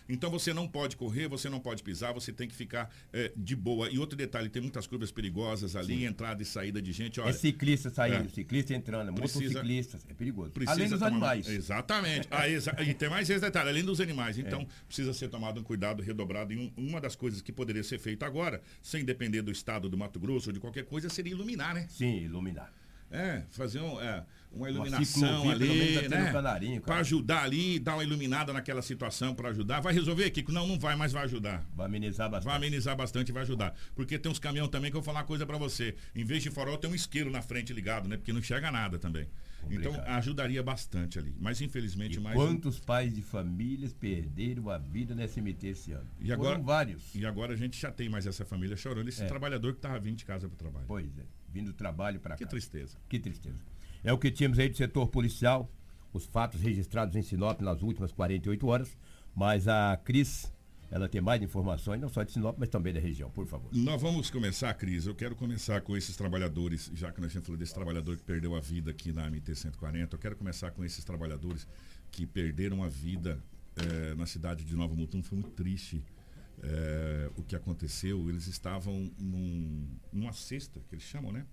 Então você não pode correr, você não pode pisar, você tem que ficar é, de boa. E outro detalhe, tem muitas curvas perigosas ali, Sim. entrada e saída de gente. Olha, é ciclista saindo, é. ciclista entrando, Precisa- motociclistas, é perigoso. Precisa Além dos tomar- animais. Exatamente. Ah, exa- E tem mais esse detalhe, além dos animais. Então, precisa ser tomado um cuidado redobrado. E um- uma das coisas que poderia ser feita agora, sem depender do estado do Mato Grosso ou de qualquer coisa, seria iluminar, né? Sim, iluminar. É, fazer um, é, uma Uma iluminação menos ali, né? Canarinho. Para ajudar ali, dar uma iluminada naquela situação para ajudar. Vai resolver, Kiko? Não, não vai, mas vai ajudar. Vai amenizar bastante. Vai amenizar bastante e vai ajudar. Porque tem uns caminhões também que eu vou falar uma coisa para você. Em vez de farol, tem um isqueiro na frente ligado, né? Porque não enxerga nada também. Então, ajudaria bastante ali. Mas, infelizmente, mais... um- Quantos pais de famílias perderam a vida nessa MT esse ano? E agora, Foram vários. E agora a gente já tem mais essa família chorando. Esse É. trabalhador que tava vindo de casa para o trabalho. Pois é, vindo do trabalho para cá. Que tristeza. Que tristeza. É o que tínhamos aí do setor policial, os fatos registrados em Sinop nas últimas 48 horas, mas a Cris, ela tem mais informações, não só de Sinop, mas também da região, por favor. Nós vamos começar, Cris. Eu quero começar com esses trabalhadores, já que nós estamos falando desse trabalhador que perdeu a vida aqui na MT-140. Eu quero começar com esses trabalhadores que perderam a vida eh, na cidade de Nova Mutum. Foi muito triste eh, o que aconteceu. Eles estavam num, numa cesta, que eles chamam, né?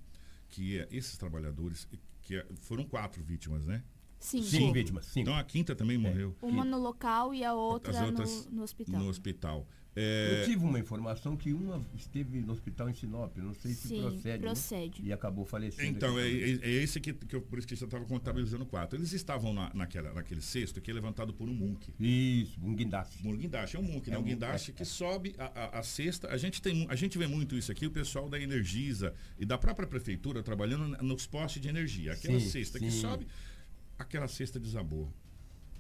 Que é esses trabalhadores, que é- foram quatro vítimas, né? Cinco. Cinco vítimas, cinco. Então a quinta também morreu. Uma no local e a outra no, no hospital. No hospital. É, Eu tive uma informação que uma esteve no hospital em Sinop, não sei se Sim, procede. né? procede. E acabou falecendo. Então, é, é, é esse que, que eu, por isso que você estava contabilizando quatro. Eles estavam na, naquela, naquele cesto que é levantado por um munk. Isso, um guindaste. Um guindaste, é um munk, né? É um um- guindaste é- que sobe a, a, a cesta. A gente, tem, a gente vê muito isso aqui, o pessoal da Energisa e da própria prefeitura trabalhando nos postes de energia. Aquela Sim, cesta que sim. sobe, aquela cesta desabou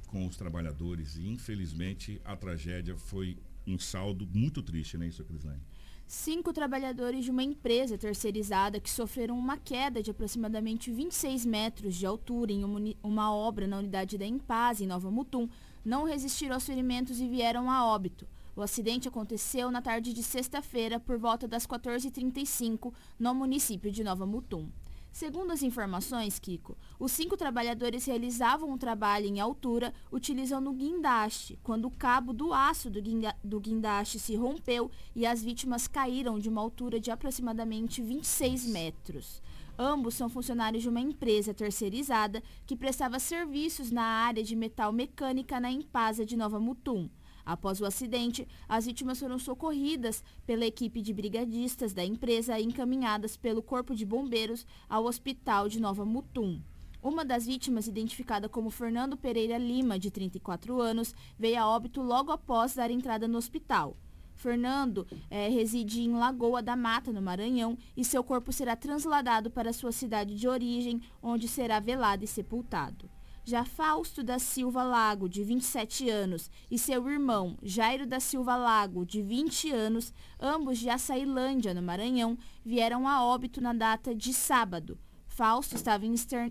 com os trabalhadores e infelizmente a tragédia foi um saldo muito triste, né, isso, Crislane? Cinco trabalhadores de uma empresa terceirizada que sofreram uma queda de aproximadamente 26 metros de altura em uma, uma obra na unidade da Empaz, em Nova Mutum, não resistiram aos ferimentos e vieram a óbito. O acidente aconteceu na tarde de sexta-feira, por volta das 14h35, no município de Nova Mutum. Segundo as informações, Kiko, os cinco trabalhadores realizavam um trabalho em altura utilizando o guindaste, quando o cabo do aço do, guinda- do guindaste se rompeu e as vítimas caíram de uma altura de aproximadamente 26 metros. Ambos são funcionários de uma empresa terceirizada que prestava serviços na área de metal mecânica na Empasa de Nova Mutum. Após o acidente, as vítimas foram socorridas pela equipe de brigadistas da empresa e encaminhadas pelo Corpo de Bombeiros ao Hospital de Nova Mutum. Uma das vítimas, identificada como Fernando Pereira Lima, de 34 anos, veio a óbito logo após dar entrada no hospital. Fernando eh, reside em Lagoa da Mata, no Maranhão, e seu corpo será trasladado para sua cidade de origem, onde será velado e sepultado. Já Fausto da Silva Lago, de 27 anos, e seu irmão Jairo da Silva Lago, de 20 anos, ambos de Açailândia, no Maranhão, vieram a óbito na data de sábado. Fausto estava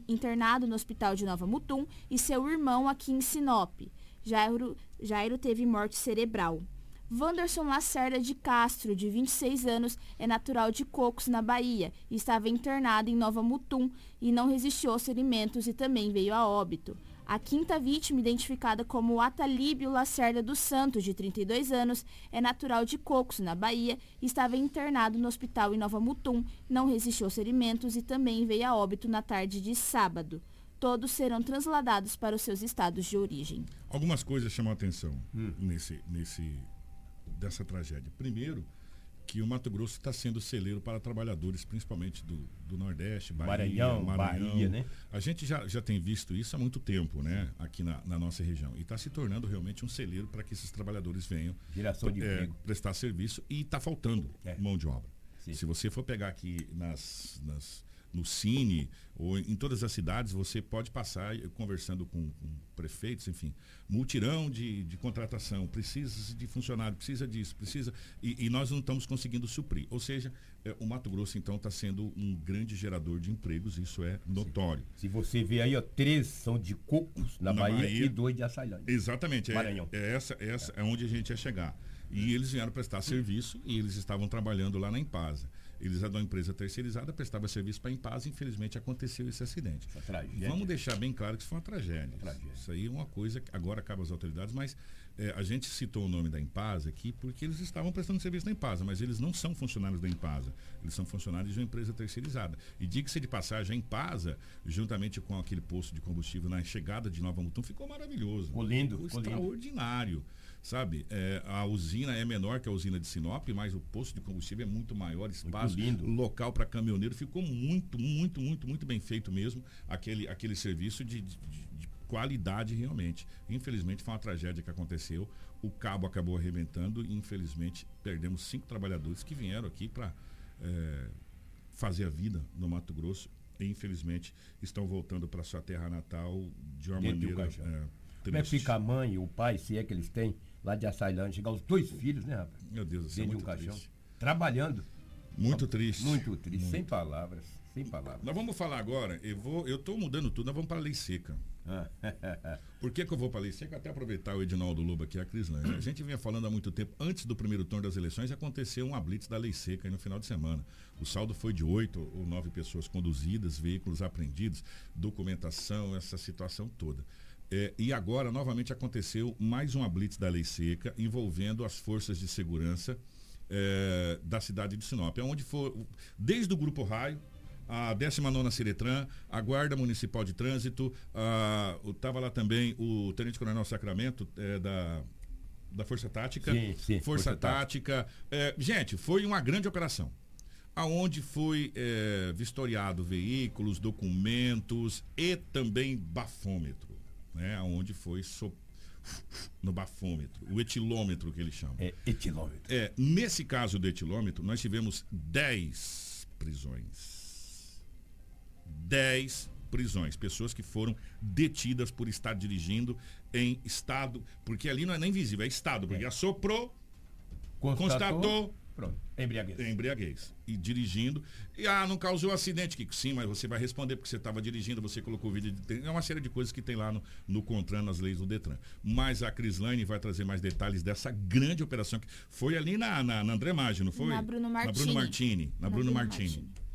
internado no hospital de Nova Mutum e seu irmão aqui em Sinop. Jairo, Jairo teve morte cerebral. Wanderson Lacerda de Castro, de 26 anos, é natural de Cocos, na Bahia, e estava internado em Nova Mutum e não resistiu aos ferimentos e também veio a óbito. A quinta vítima, identificada como Atalíbio Lacerda dos Santos, de 32 anos, é natural de Cocos, na Bahia, e estava internado no hospital em Nova Mutum, não resistiu aos ferimentos e também veio a óbito na tarde de sábado. Todos serão transladados para os seus estados de origem. Algumas coisas chamam a atenção hum. nesse, nesse dessa tragédia. Primeiro, que o Mato Grosso está sendo celeiro para trabalhadores, principalmente do, do Nordeste, Bahia, Maranhão, Maranhão. Bahia, né? A gente já, já tem visto isso há muito tempo, né? Aqui na, na nossa região. E está se tornando realmente um celeiro para que esses trabalhadores venham é, prestar serviço e está faltando é. mão de obra. Sim. Se você for pegar aqui nas, nas no Cine ou em todas as cidades, você pode passar conversando com, com prefeitos, enfim, multirão de, de, contratação, precisa de funcionário, precisa disso, precisa. E, e nós não estamos conseguindo suprir. Ou seja, é, o Mato Grosso, então, está sendo um grande gerador de empregos, isso é notório. Se você vê aí, ó, três são de cocos na, na Bahia, Bahia, e dois de Açailândia. Exatamente, é, é, essa, essa é onde a gente ia chegar. E eles vieram prestar serviço e eles estavam trabalhando lá na Empasa. Eles eram uma empresa terceirizada, prestava serviço para a Impaz e infelizmente aconteceu esse acidente. Vamos deixar bem claro que isso foi uma tragédia. uma tragédia. Isso aí é uma coisa que agora acaba as autoridades, mas é, a gente citou o nome da Impasa aqui porque eles estavam prestando serviço na Impasa, mas eles não são funcionários da Impasa. Eles são funcionários de uma empresa terceirizada. E diga-se de passagem, a Impasa, juntamente com aquele posto de combustível na chegada de Nova Mutum, ficou maravilhoso. Ficou lindo. Ficou extraordinário. Lindo sabe? É, a usina é menor que a usina de Sinop, mas o posto de combustível é muito maior, espaço muito local para caminhoneiro. Ficou muito, muito, muito, muito bem feito mesmo aquele, aquele serviço de, de, de qualidade realmente. Infelizmente foi uma tragédia que aconteceu. O cabo acabou arrebentando e infelizmente perdemos cinco trabalhadores que vieram aqui para é, fazer a vida no Mato Grosso e infelizmente estão voltando para sua terra natal de uma Dentro maneira. É, Como é que fica a mãe o pai, se é que eles têm? Lá de Açailândia, chegar os dois filhos, né, rapaz? Meu Deus do céu. Dentro de um caixão. Triste. Trabalhando. Muito triste. Muito triste, muito. sem palavras. Sem palavras. Nós vamos falar agora, eu vou, eu estou mudando tudo, nós vamos para a lei seca. Ah. Por que, que eu vou para a lei seca? Até aproveitar o Edinaldo Lobo aqui, a Crislane. A gente vinha falando há muito tempo, antes do primeiro turno das eleições, aconteceu uma blitz da lei seca no final de semana. O saldo foi de oito ou nove pessoas conduzidas, veículos apreendidos, documentação, essa situação toda. É, e agora, novamente, aconteceu mais uma blitz da lei seca envolvendo as forças de segurança é, da cidade de Sinop, onde foi, desde o Grupo Raio, a 19 Ciretran, a Guarda Municipal de Trânsito, estava lá também o Tenente Coronel Sacramento é, da, da Força Tática. Sim, sim, Força, Força Tática. Tática. É, gente, foi uma grande operação. Aonde foi é, vistoriado veículos, documentos e também bafômetro né, onde foi so, no bafômetro, o etilômetro que eles chamam. É, etilômetro. É, nesse caso do etilômetro, nós tivemos 10 prisões. 10 prisões, pessoas que foram detidas por estar dirigindo em estado, porque ali não é nem visível, é estado, porque é. assoprou, constatou, constatou Pronto. Embriaguez. Embriaguez. E dirigindo. E ah, não causou acidente, Kiko. Sim, mas você vai responder porque você estava dirigindo, você colocou o vídeo de. É uma série de coisas que tem lá no, no Contran, nas leis do Detran. Mas a Crislane vai trazer mais detalhes dessa grande operação que foi ali na, na, na André Maggi, não foi? Na Bruno Martini. Na Bruno Martini. Na, na Bruno, Bruno Martini. Martini.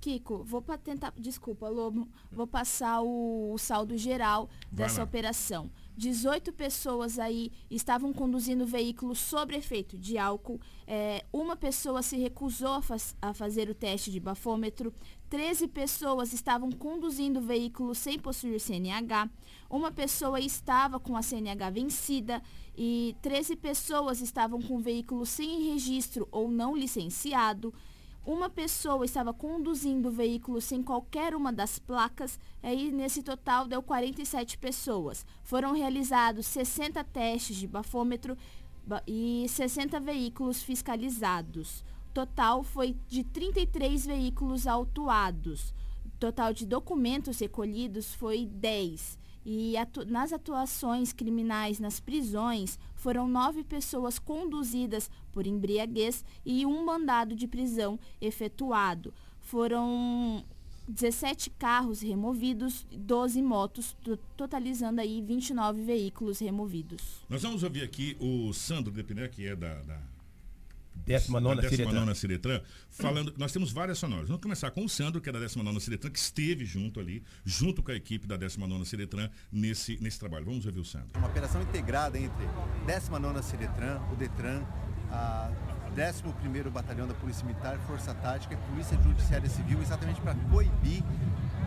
Kiko, vou tentar, desculpa, Lobo, vou passar o, o saldo geral dessa operação. 18 pessoas aí estavam conduzindo veículos sob efeito de álcool. É, uma pessoa se recusou a, a, fazer o teste de bafômetro. 13 pessoas estavam conduzindo veículos sem possuir CNH. Uma pessoa estava com a CNH vencida e 13 pessoas estavam com veículo sem registro ou não licenciado uma pessoa estava conduzindo o veículo sem qualquer uma das placas, aí nesse total deu 47 pessoas. Foram realizados 60 testes de bafômetro e 60 veículos fiscalizados. Total foi de 33 veículos autuados. Total de documentos recolhidos foi 10 E atu nas atuações criminais nas prisões, foram nove pessoas conduzidas por embriaguez e um mandado de prisão efetuado. Foram 17 carros removidos, 12 motos, totalizando aí 29 veículos removidos. Nós vamos ouvir aqui o Sandro Depiné, que é da, da 19 Ciretran. Ciretran, falando, nós temos várias sonoras. Vamos começar com o Sandro, que é da 19 Ciretran, que esteve junto ali, junto com a equipe da 19 Ciretran, nesse, nesse trabalho. Vamos ouvir o Sandro. Uma operação integrada entre 19 Ciretran, o Detran, a 11º Batalhão da Polícia Militar, Força Tática e Polícia Judiciária Civil, exatamente para coibir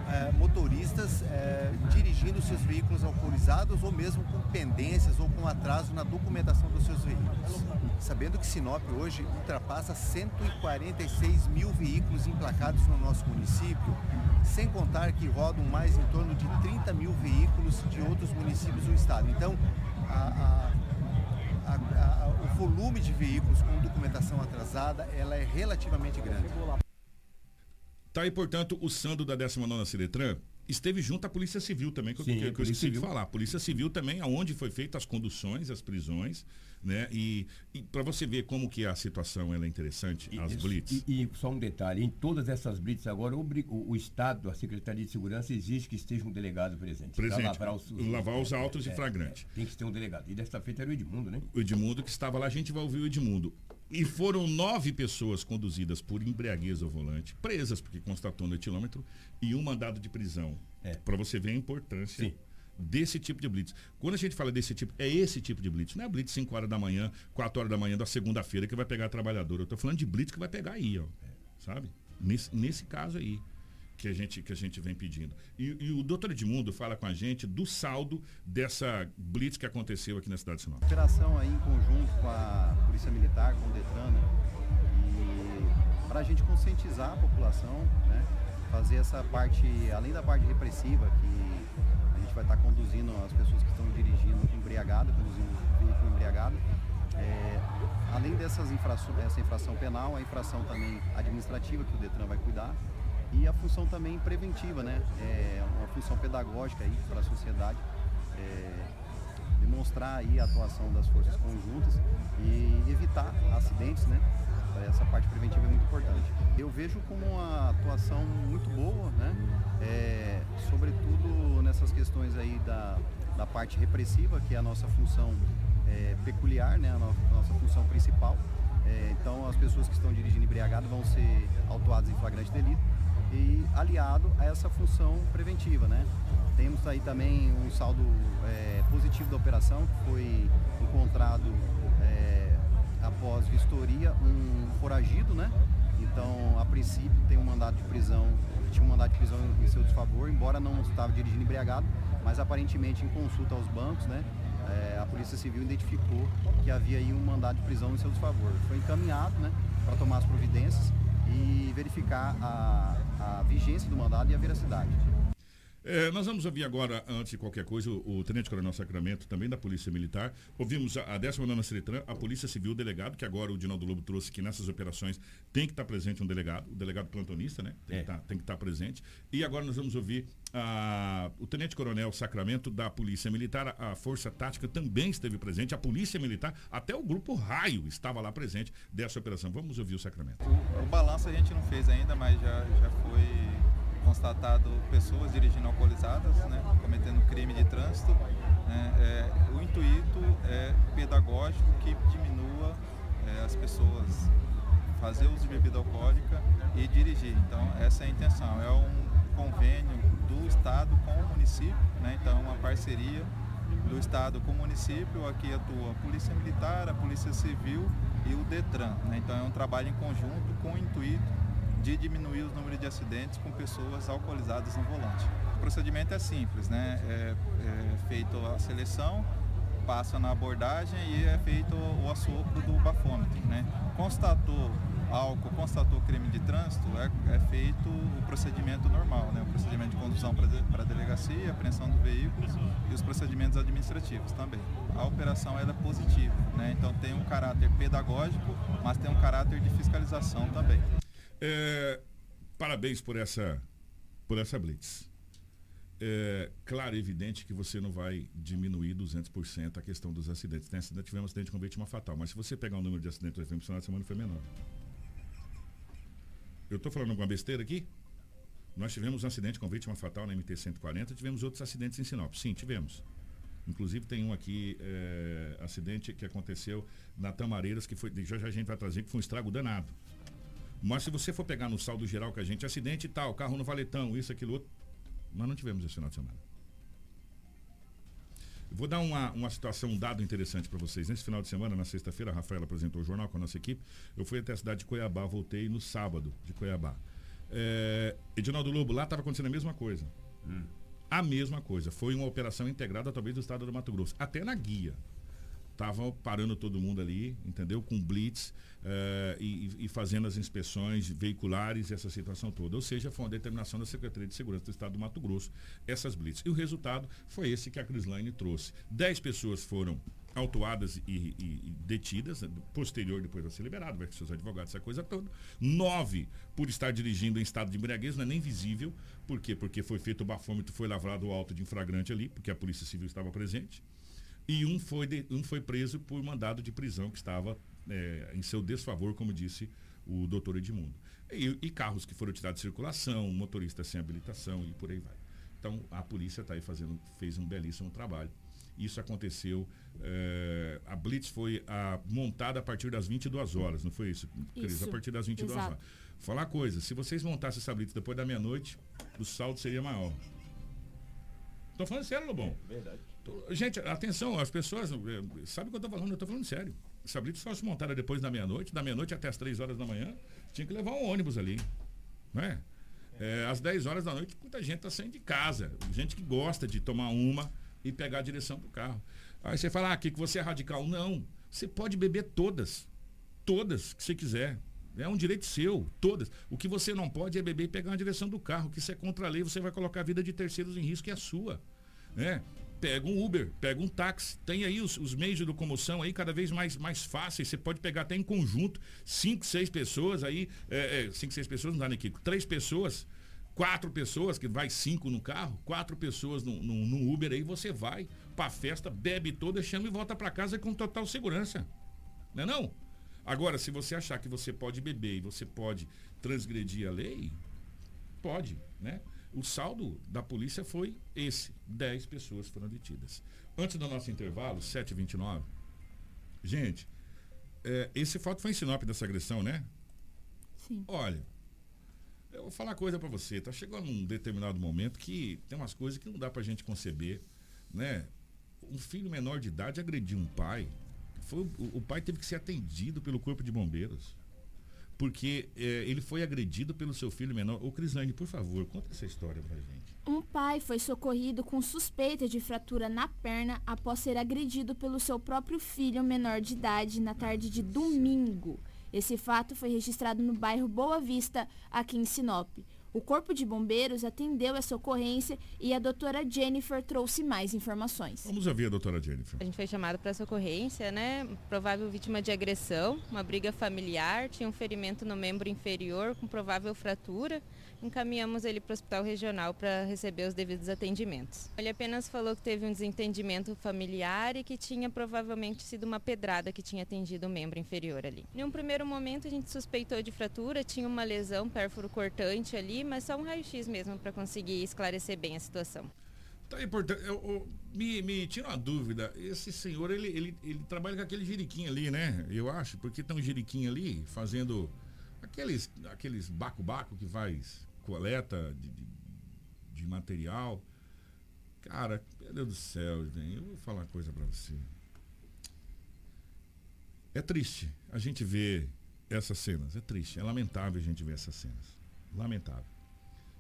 é, motoristas é, dirigindo seus veículos alcoolizados ou mesmo com pendências ou com atraso na documentação dos seus veículos. Sabendo que Sinop hoje ultrapassa 146 mil veículos emplacados no nosso município, sem contar que rodam mais em torno de 30 mil veículos de outros municípios do estado. Então, a, a, a, o volume de veículos com documentação atrasada ela é relativamente grande. Tá aí, portanto, o Sandro da 19 Ciretran esteve junto à Polícia Civil também, que, Sim, que, que eu esqueci de falar. A Polícia Civil também, aonde foi feitas as conduções, as prisões, né? E, e para você ver como que a situação ela é interessante, e, as blitz. E, e, só um detalhe, em todas essas blitz agora, o, o, o, Estado, a Secretaria de Segurança exige que esteja um delegado presente. Presente, lavar os, os, lavar os autos é, e flagrantes. É, tem que ter um delegado. E desta feita era o Edmundo, né? O Edmundo que estava lá, a gente vai ouvir o Edmundo. E foram nove pessoas conduzidas por embriaguez ao volante, presas porque constatou no etilômetro, e um mandado de prisão. É. Para você ver a importância Sim. Desse tipo de blitz. Quando a gente fala desse tipo, é esse tipo de blitz. Não é blitz 5 horas da manhã, 4 horas da manhã da segunda-feira que vai pegar a trabalhadora. Eu estou falando de blitz que vai pegar aí, ó. Sabe? Nesse, nesse caso aí que a gente, que a gente vem pedindo. E, e, o doutor Edmundo fala com a gente do saldo dessa blitz que aconteceu aqui na cidade de Sinop. Operação aí em conjunto com a Polícia Militar, com o Detran, né? para a gente conscientizar a população, né? fazer essa parte, além da parte repressiva, que gente vai estar conduzindo as pessoas que estão dirigindo embriagado, conduzindo veículo embriagado, é, além dessas infrações, essa infração penal, a infração também administrativa que o Detran vai cuidar, e a função também preventiva, né? É uma função pedagógica aí para a sociedade, é, demonstrar aí a atuação das forças conjuntas e evitar acidentes, né? Essa parte preventiva é muito importante. Eu vejo como uma atuação muito boa, né? É, sobretudo nessas questões aí da, da parte repressiva, que é a nossa função é, peculiar, né? A, no, a nossa função principal. É, então as pessoas que estão dirigindo embriagado vão ser autuadas em flagrante delito e aliado a essa função preventiva, né? Temos aí também um saldo é, positivo da operação, que foi encontrado após vistoria um foragido, né? Então, a princípio, tem um mandado de prisão, tinha um mandado de prisão em seu desfavor, embora não estava dirigindo embriagado, mas aparentemente em consulta aos bancos, né? É, a Polícia Civil identificou que havia aí um mandado de prisão em seu desfavor. Foi encaminhado, né? Para tomar as providências e verificar a, a vigência do mandado e a veracidade. É, nós vamos ouvir agora, antes de qualquer coisa, o, o Tenente Coronel Sacramento, também da Polícia Militar. Ouvimos a, a 19 Seritran, a Polícia Civil, o delegado, que agora o Dinaldo Lobo trouxe que nessas operações tem que estar presente um delegado, o delegado plantonista, né? Tem, é. que, estar, tem que estar presente. E agora nós vamos ouvir a, o Tenente Coronel Sacramento da Polícia Militar, a, a Força Tática também esteve presente, a Polícia Militar, até o Grupo Raio estava lá presente dessa operação. Vamos ouvir o Sacramento. O, o balanço a gente não fez ainda, mas já, já foi constatado pessoas dirigindo alcoolizadas, né, cometendo crime de trânsito. Né, é, o intuito é pedagógico que diminua é, as pessoas fazer uso de bebida alcoólica e dirigir. Então essa é a intenção. É um convênio do Estado com o município, né, então uma parceria do Estado com o município. Aqui atua a Polícia Militar, a Polícia Civil e o DETRAN. Né, então é um trabalho em conjunto com o intuito de diminuir o número de acidentes com pessoas alcoolizadas no volante. O procedimento é simples, né? É, é feito a seleção, passa na abordagem e é feito o assopro do bafômetro, né? Constatou álcool, constatou crime de trânsito, é, é, feito o procedimento normal, né? o procedimento de condução para a delegacia, apreensão do veículo e os procedimentos administrativos também. A operação é positiva, né? então tem um caráter pedagógico, mas tem um caráter de fiscalização também. É, parabéns por essa, por essa blitz. é claro evidente que você não vai diminuir 200% a questão dos acidentes. Tem acidente, tivemos um acidente com vítima fatal, mas se você pegar o número de acidentes do FM semana foi menor. Eu estou falando alguma besteira aqui? Nós tivemos um acidente com vítima fatal na MT-140, tivemos outros acidentes em Sinop. Sim, tivemos. Inclusive tem um aqui, é, acidente que aconteceu na Tamareiras, que foi, já, já a gente vai trazer, que foi um estrago danado. Mas se você for pegar no saldo geral que a gente, acidente e tal, carro no valetão, isso, aquilo, outro, nós não tivemos esse final de semana. Vou dar uma, uma situação, um dado interessante para vocês. Nesse final de semana, na sexta-feira, a Rafaela apresentou o jornal com a nossa equipe. Eu fui até a cidade de Cuiabá, voltei no sábado de Cuiabá. É, Edinaldo Lobo, lá estava acontecendo a mesma coisa. Hum. A mesma coisa. Foi uma operação integrada, talvez, do estado do Mato Grosso. Até na guia. Estavam parando todo mundo ali, entendeu? Com blitz uh, e, e, fazendo as inspeções veiculares essa situação toda. Ou seja, foi uma determinação da Secretaria de Segurança do Estado do Mato Grosso, essas blitz. E o resultado foi esse que a Crislaine trouxe. Dez pessoas foram autuadas e, e, e, detidas, né, posterior depois vai ser liberado, vai com seus advogados, essa coisa toda. Nove por estar dirigindo em estado de embriaguez, não é nem visível. Por quê? Porque foi feito o bafômetro, foi lavrado o auto de infragrante ali, porque a Polícia Civil estava presente. E um foi, de, um foi preso por mandado de prisão que estava é, em seu desfavor, como disse o doutor Edmundo. E, e, carros que foram tirados de circulação, motoristas sem habilitação e por aí vai. Então a polícia está aí fazendo, fez um belíssimo trabalho. Isso aconteceu. É, a Blitz foi a, montada a partir das 22 horas, não foi isso, Cris? Isso, a partir das 22 exato. horas. Falar coisa, se vocês montassem essa Blitz depois da meia-noite, o saldo seria maior. Estou falando sério, Lobão. É verdade. Gente, atenção, as pessoas é, sabem o que eu estou falando, eu estou falando sério. Essa Blitz fosse montada depois da meia-noite, da meia-noite até as 3 horas da manhã, tinha que levar um ônibus ali. Não é? Às 10 horas da noite, muita gente está saindo de casa. Gente que gosta de tomar uma e pegar a direção do carro. Aí você fala, ah, que você é radical. Não. Você pode beber todas. Todas que você quiser. É um direito seu, todas. O que você não pode é beber e pegar a direção do carro, que isso é contra a lei, você vai colocar a vida de terceiros em risco, é a sua. Né? Pega um Uber, pega um táxi. Tem aí os, os, meios de locomoção aí cada vez mais, mais fáceis. Você pode pegar até em conjunto, cinco, seis pessoas aí. É, é, cinco, seis pessoas não dá nem aqui. Três pessoas quatro pessoas, que vai cinco no carro, quatro pessoas no, no, no Uber aí, você vai pra festa, bebe toda, chama e volta para casa com total segurança. Não é não? Agora, se você achar que você pode beber e você pode transgredir a lei, pode, né? O saldo da polícia foi esse: 10 pessoas foram detidas. Antes do nosso intervalo, 7h29, gente, é, esse fato foi em Sinop dessa agressão, né? Sim. Olha, eu vou falar uma coisa para você. Tá chegando um determinado momento que tem umas coisas que não dá pra gente conceber, né? Um filho menor de idade agrediu um pai. Foi, o, o pai teve que ser atendido pelo corpo de bombeiros. Porque é, ele foi agredido pelo seu filho menor. Ô, Crislane, por favor, conta essa história pra gente. Um pai foi socorrido com suspeita de fratura na perna após ser agredido pelo seu próprio filho menor de idade na tarde de domingo. Esse fato foi registrado no bairro Boa Vista, aqui em Sinop. O Corpo de Bombeiros atendeu essa ocorrência e a doutora Jennifer trouxe mais informações. Vamos ouvir a doutora Jennifer. A gente foi chamado para essa ocorrência, né? Provável vítima de agressão, uma briga familiar, tinha um ferimento no membro inferior com provável fratura encaminhamos ele para o hospital regional para receber os devidos atendimentos. Ele apenas falou que teve um desentendimento familiar e que tinha provavelmente sido uma pedrada que tinha atingido o membro inferior ali. Em um primeiro momento a gente suspeitou de fratura, tinha uma lesão pérfuro cortante ali, mas só um raio-x mesmo para conseguir esclarecer bem a situação. Tá importante. Eu, eu, me, me tira uma dúvida. Esse senhor, ele, ele, ele trabalha com aquele jiriquinho ali, né? Eu acho, porque tem um jiriquinho ali fazendo aqueles aqueles baco-baco que faz coleta de, de, de material. Cara, meu Deus do céu, eu vou falar uma coisa para você. É triste a gente ver essas cenas. É triste, é lamentável a gente ver essas cenas. Lamentável.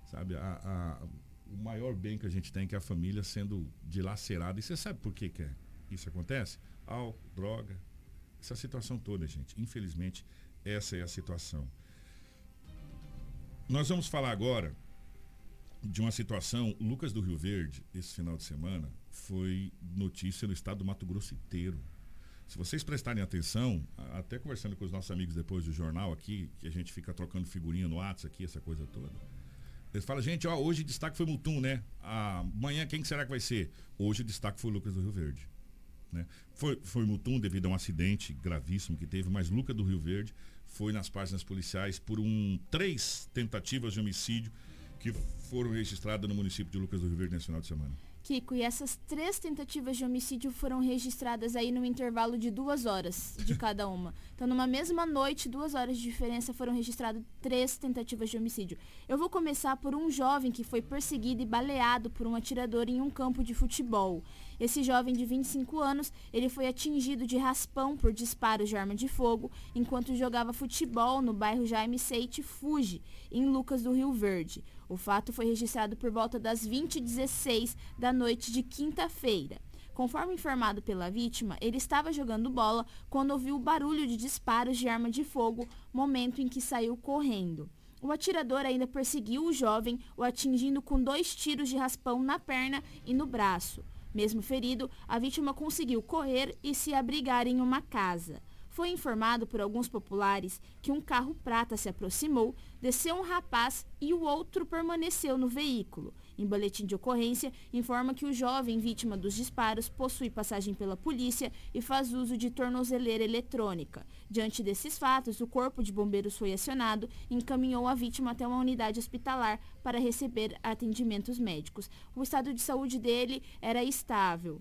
Sabe, a, a, o maior bem que a gente tem é que a família sendo dilacerada. E você sabe por que, que é? isso acontece? Álcool, droga, essa situação toda, gente. Infelizmente, essa é a situação. Nós vamos falar agora de uma situação. Lucas do Rio Verde, esse final de semana, foi notícia no estado do Mato Grosso inteiro. Se vocês prestarem atenção, até conversando com os nossos amigos depois do jornal aqui, que a gente fica trocando figurinha no WhatsApp aqui, essa coisa toda. Eles falam, gente, ó, hoje o destaque foi Mutum, né? Amanhã quem será que vai ser? Hoje o destaque foi Lucas do Rio Verde. Né? Foi, foi Mutum devido a um acidente gravíssimo que teve, mas Lucas do Rio Verde foi nas páginas policiais por um três tentativas de homicídio que foram registradas no município de Lucas do Rio Verde nesse final de semana. Kiko, e essas três tentativas de homicídio foram registradas aí no intervalo de duas horas de cada uma. Então, numa mesma noite, duas horas de diferença, foram registradas três tentativas de homicídio. Eu vou começar por um jovem que foi perseguido e baleado por um atirador em um campo de futebol. Esse jovem de 25 anos, ele foi atingido de raspão por disparos de arma de fogo enquanto jogava futebol no bairro Jaime Seite Fuji, em Lucas do Rio Verde. O fato foi registrado por volta das 20h16 da noite de quinta-feira. Conforme informado pela vítima, ele estava jogando bola quando ouviu o barulho de disparos de arma de fogo, momento em que saiu correndo. O atirador ainda perseguiu o jovem, o atingindo com dois tiros de raspão na perna e no braço. Mesmo ferido, a vítima conseguiu correr e se abrigar em uma casa. Foi informado por alguns populares que um carro prata se aproximou, desceu um rapaz e o outro permaneceu no veículo. Em boletim de ocorrência, informa que o jovem vítima dos disparos possui passagem pela polícia e faz uso de tornozeleira eletrônica. Diante desses fatos, o corpo de bombeiros foi acionado e encaminhou a vítima até uma unidade hospitalar para receber atendimentos médicos. O estado de saúde dele era estável.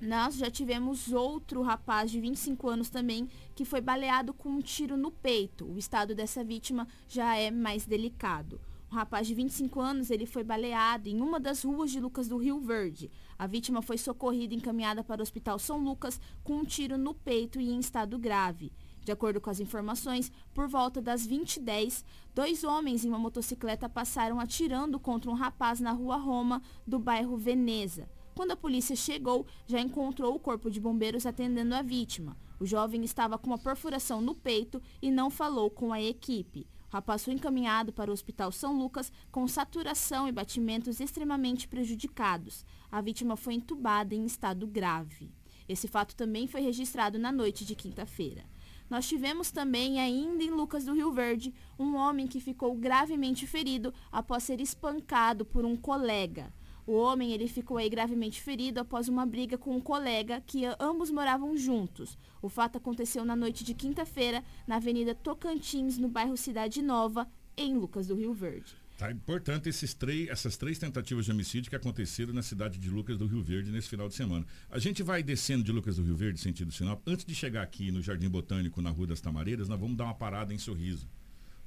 Nós já tivemos outro rapaz de 25 anos também que foi baleado com um tiro no peito. O estado dessa vítima já é mais delicado. Um rapaz de 25 anos, ele foi baleado em uma das ruas de Lucas do Rio Verde. A vítima foi socorrida e encaminhada para o Hospital São Lucas com um tiro no peito e em estado grave. De acordo com as informações, por volta das 20h10, dois homens em uma motocicleta passaram atirando contra um rapaz na rua Roma, do bairro Veneza. Quando a polícia chegou, já encontrou o corpo de bombeiros atendendo a vítima. O jovem estava com uma perfuração no peito e não falou com a equipe. Rapaz foi encaminhado para o Hospital São Lucas com saturação e batimentos extremamente prejudicados. A vítima foi entubada em estado grave. Esse fato também foi registrado na noite de quinta-feira. Nós tivemos também, ainda em Lucas do Rio Verde, um homem que ficou gravemente ferido após ser espancado por um colega. O homem ele ficou aí gravemente ferido após uma briga com um colega que ambos moravam juntos. O fato aconteceu na noite de quinta-feira na Avenida Tocantins, no bairro Cidade Nova, em Lucas do Rio Verde. Tá importante esses três, essas três tentativas de homicídio que aconteceram na cidade de Lucas do Rio Verde nesse final de semana. A gente vai descendo de Lucas do Rio Verde, sentido Sinop. Antes de chegar aqui no Jardim Botânico, na Rua das Tamareiras, nós vamos dar uma parada em Sorriso.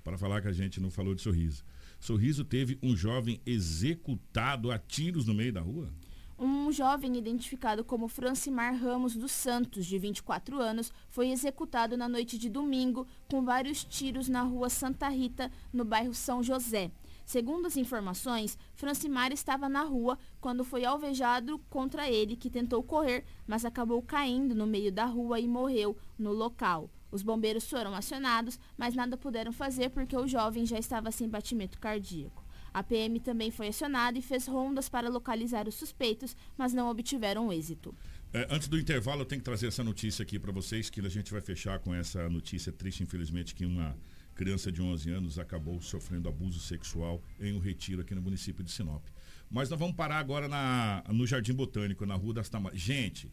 Para falar que a gente não falou de Sorriso. Sorriso teve um jovem executado a tiros no meio da rua? Um jovem identificado como Francimar Ramos dos Santos, de 24 anos, foi executado na noite de domingo com vários tiros na rua Santa Rita, no bairro São José. Segundo as informações, Francimar estava na rua quando foi alvejado contra ele, que tentou correr, mas acabou caindo no meio da rua e morreu no local. Os bombeiros foram acionados, mas nada puderam fazer porque o jovem já estava sem batimento cardíaco. A PM também foi acionada e fez rondas para localizar os suspeitos, mas não obtiveram êxito. É, antes do intervalo, eu tenho que trazer essa notícia aqui para vocês, que a gente vai fechar com essa notícia triste, infelizmente, que uma criança de 11 anos acabou sofrendo abuso sexual em um retiro aqui no município de Sinop. Mas nós vamos parar agora na, no Jardim Botânico, na Rua das Tamareiras. Gente,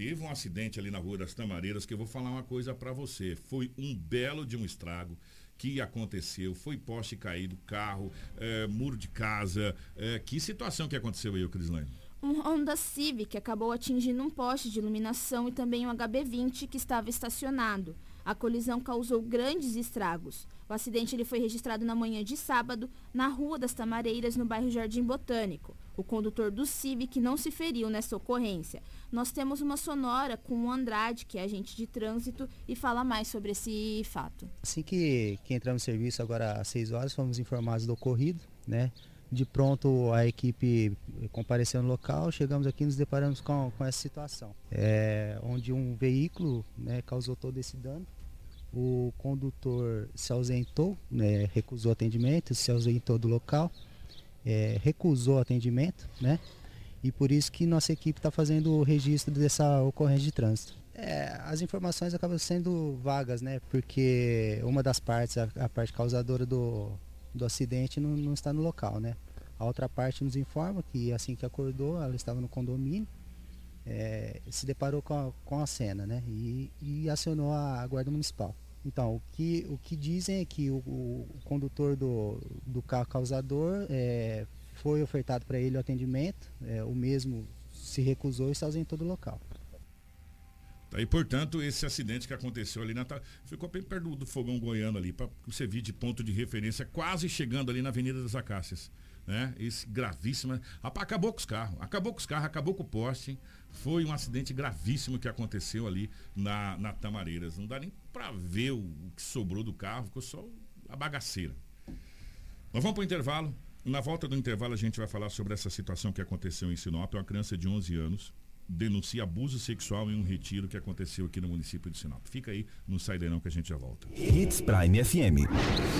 teve um acidente ali na Rua das Tamareiras que eu vou falar uma coisa para você. Foi um belo de um estrago que aconteceu, foi poste caído, carro, é, muro de casa. É, que situação que aconteceu aí, Crislane? Um Honda Civic acabou atingindo um poste de iluminação e também um HB20 que estava estacionado. A colisão causou grandes estragos. O acidente ele foi registrado na manhã de sábado, na Rua das Tamareiras, no bairro Jardim Botânico. O condutor do Civic não se feriu nessa ocorrência. Nós temos uma sonora com o Andrade, que é agente de trânsito, e fala mais sobre esse fato. Assim que, que entramos no serviço, agora às 6 horas, fomos informados do ocorrido, né? De pronto a equipe compareceu no local, chegamos aqui e nos deparamos com, com essa situação. É, onde um veículo né, causou todo esse dano. O condutor se ausentou, né, recusou atendimento, se ausentou do local é, recusou atendimento, né? E por isso que nossa equipe está fazendo o registro dessa ocorrência de trânsito. É, as informações acabam sendo vagas, né? Porque uma das partes, a, a parte causadora do, do acidente não, não está no local, né? A outra parte nos informa que assim que acordou, ela estava no condomínio, é, se deparou com a, com a cena, né? E, e acionou a, guarda municipal. Então, o que, o que dizem é que o, o condutor do, do carro causador é, foi ofertado para ele o atendimento, é, o mesmo se recusou e se ausentou do local. Tá, e portanto, esse acidente que aconteceu ali na. Ficou bem perto do fogão goiano ali, para você vir de ponto de referência, quase chegando ali na Avenida das Acácias. Né? Esse gravíssimo. Acabou com os carros. Acabou com os carros, acabou com o poste. Foi um acidente gravíssimo que aconteceu ali na, na Tamareiras. Não dá nem para ver o, que sobrou do carro, ficou só a bagaceira. Nós vamos para o intervalo. Na volta do intervalo, a gente vai falar sobre essa situação que aconteceu em Sinop. Uma criança de 11 anos denuncia abuso sexual em um retiro que aconteceu aqui no município de Sinop. Fica aí, não sai daí não que a gente já volta. Hits Prime FM.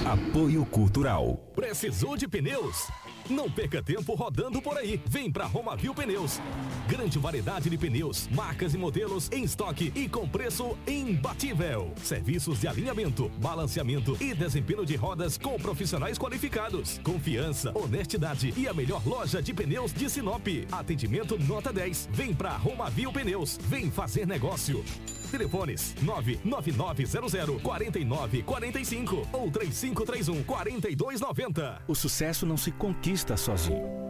Apoio Cultural. Precisou de pneus? Não perca tempo rodando por aí. Vem pra Romavil Pneus. Grande variedade de pneus, marcas e modelos em estoque e com preço imbatível. Serviços de alinhamento, balanceamento e desempenho de rodas com profissionais qualificados. Confiança, honestidade e a melhor loja de pneus de Sinop. Atendimento nota 10. Vem pra Romavil Pneus. Vem fazer negócio. Telefones 99900 4945 ou 3531 4290. O sucesso não se conquista sozinho.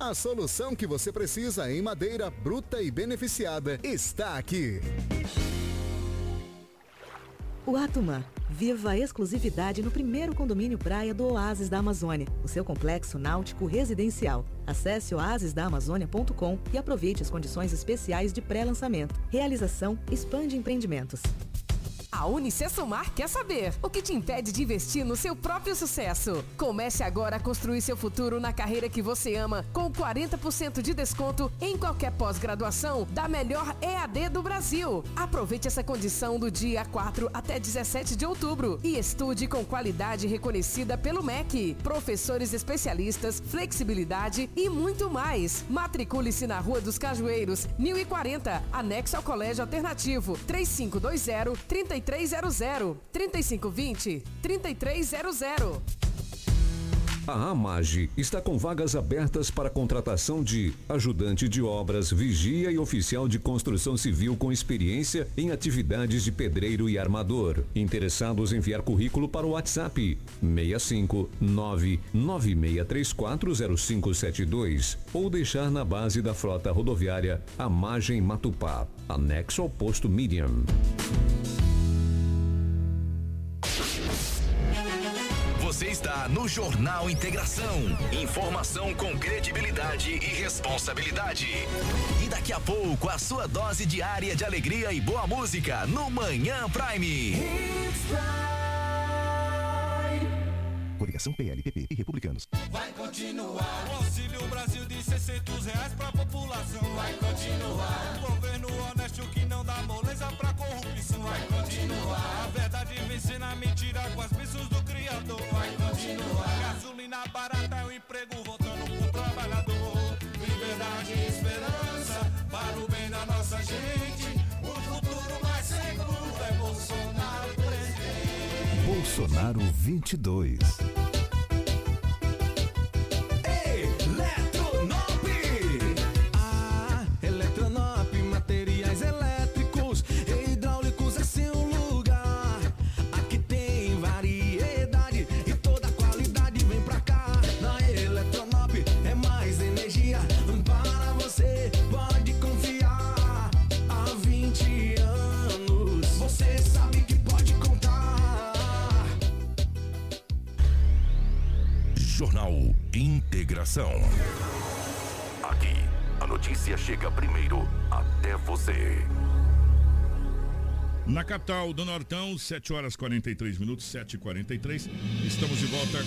A solução que você precisa em madeira bruta e beneficiada está aqui. O Atumã. Viva a exclusividade no primeiro condomínio praia do Oásis da Amazônia, o seu complexo náutico residencial. Acesse oasisdaamazônia.com e aproveite as condições especiais de pré-lançamento. Realização Expande Empreendimentos. A Unicesumar quer saber o que te impede de investir no seu próprio sucesso. Comece agora a construir seu futuro na carreira que você ama, com 40% de desconto em qualquer pós-graduação da melhor EAD do Brasil. Aproveite essa condição do dia 4 até 17 de outubro e estude com qualidade reconhecida pelo MEC. Professores especialistas, flexibilidade e muito mais. Matricule-se na Rua dos Cajueiros, 1040, anexo ao Colégio Alternativo, 3520 33 3300 3520 3300. A AMAGE está com vagas abertas para contratação de ajudante de obras, vigia e oficial de construção civil com experiência em atividades de pedreiro e armador. Interessados enviar currículo para o WhatsApp 65 996340572 ou deixar na base da frota rodoviária AMAGE em Matupá, anexo ao posto Medium. Você está no Jornal Integração. Informação com credibilidade e responsabilidade. E daqui a pouco, a sua dose diária de alegria e boa música no Manhã Prime. Coligação PLPP e Republicanos. Vai continuar. O Auxílio Brasil de 600 reais pra população. Vai continuar. Um governo honesto que não dá moleza pra corrupção. Vai continuar. A verdade vencer na mentira com as Gasolina barata, o emprego voltando pro trabalhador. Liberdade e esperança para o bem da nossa gente. O futuro mais seguro é Bolsonaro presidente. Bolsonaro 22. Integração. Aqui, a notícia chega primeiro até você. Na capital do Nortão, 7 horas 43 minutos, 7h43. Estamos de volta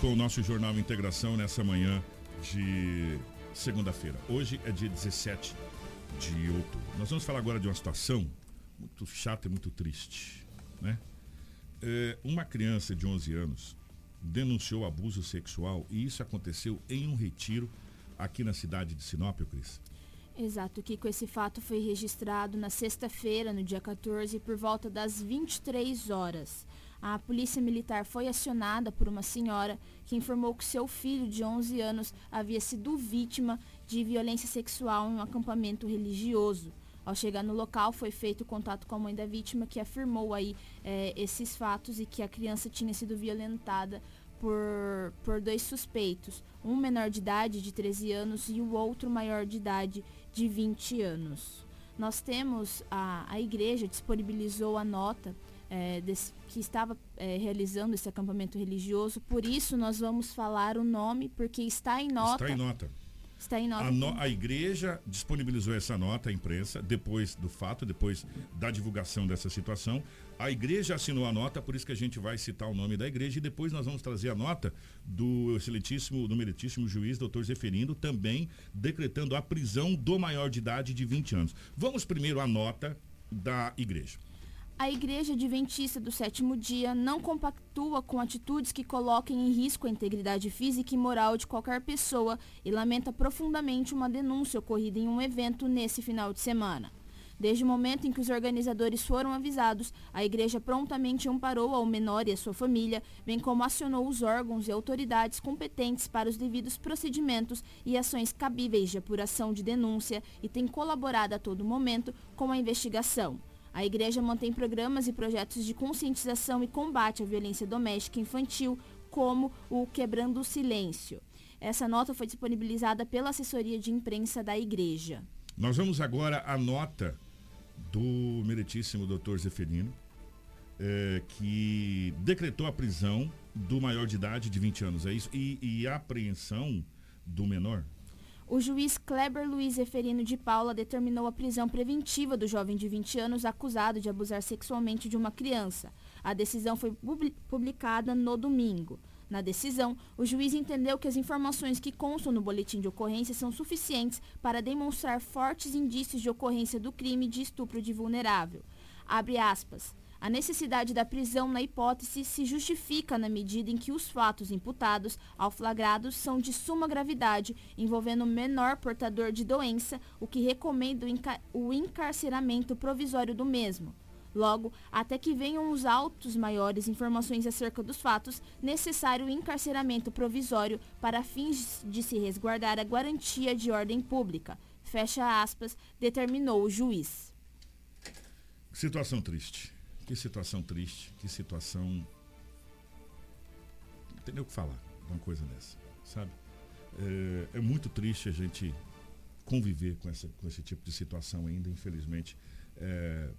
com o nosso Jornal Integração nessa manhã de segunda-feira. Hoje é dia 17 de outubro. Nós vamos falar agora de uma situação muito chata e muito triste. Né? É, uma criança de 11 anos denunciou abuso sexual e isso aconteceu em um retiro aqui na cidade de Sinop, Cris. Exato, Kiko. Esse fato foi registrado na sexta-feira, no dia 14, por volta das 23 horas. A polícia militar foi acionada por uma senhora que informou que seu filho de 11 anos havia sido vítima de violência sexual em um acampamento religioso. Ao chegar no local, foi feito contato com a mãe da vítima, que afirmou aí eh, esses fatos e que a criança tinha sido violentada por, por dois suspeitos, um menor de idade de 13 anos e o outro maior de idade de 20 anos. Nós temos, a, a igreja disponibilizou a nota eh, desse- que estava eh, realizando esse acampamento religioso, por isso nós vamos falar o nome, porque está em nota. Está em nota. Está em nota. A, no- a igreja disponibilizou essa nota à imprensa depois do fato, depois da divulgação dessa situação. A igreja assinou a nota, por isso que a gente vai citar o nome da igreja e depois nós vamos trazer a nota do excelentíssimo, do meritíssimo juiz, doutor Zeferino, também decretando a prisão do maior de idade de 20 anos. Vamos primeiro à nota da igreja. A Igreja Adventista do Sétimo Dia não compactua com atitudes que coloquem em risco a integridade física e moral de qualquer pessoa e lamenta profundamente uma denúncia ocorrida em um evento nesse final de semana. Desde o momento em que os organizadores foram avisados, a igreja prontamente amparou ao menor e a sua família, bem como acionou os órgãos e autoridades competentes para os devidos procedimentos e ações cabíveis de apuração de denúncia e tem colaborado a todo momento com a investigação. A igreja mantém programas e projetos de conscientização e combate à violência doméstica infantil, como o Quebrando o Silêncio. Essa nota foi disponibilizada pela assessoria de imprensa da igreja. Nós vamos agora à nota do meritíssimo doutor Zeferino, eh, que decretou a prisão do maior de idade de 20 anos, é isso? E, e a apreensão do menor? O juiz Kleber Luiz Eferino de Paula determinou a prisão preventiva do jovem de 20 anos acusado de abusar sexualmente de uma criança. A decisão foi publi- publicada no domingo. Na decisão, o juiz entendeu que as informações que constam no boletim de ocorrência são suficientes para demonstrar fortes indícios de ocorrência do crime de estupro de vulnerável. Abre aspas. A necessidade da prisão na hipótese se justifica na medida em que os fatos imputados ao flagrado são de suma gravidade, envolvendo o menor portador de doença, o que recomenda o, enca- o encarceramento provisório do mesmo. Logo, até que venham os autos maiores informações acerca dos fatos, necessário encarceramento provisório para fins de se resguardar a garantia de ordem pública. Fecha aspas, determinou o juiz. Situação triste. Que situação triste. Que situação. Não tem nem o que falar de uma coisa dessa, sabe? É, é muito triste a gente conviver com, essa, com esse tipo de situação ainda, infelizmente. É,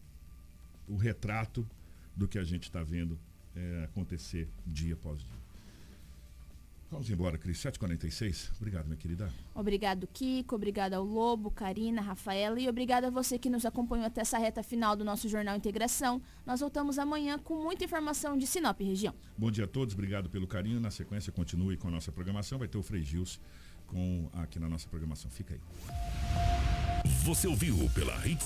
o retrato do que a gente está vendo é, acontecer dia após dia. Vamos embora, Cris. 7h46. Obrigado, minha querida. Obrigado, Kiko. Obrigado ao Lobo, Karina, Rafaela. E obrigado a você que nos acompanhou até essa reta final do nosso Jornal Integração. Nós voltamos amanhã com muita informação de Sinop região. Bom dia a todos. Obrigado pelo carinho. Na sequência, continue com a nossa programação. Vai ter o Frei Gils com, aqui na nossa programação. Fica aí. Você ouviu pela Hits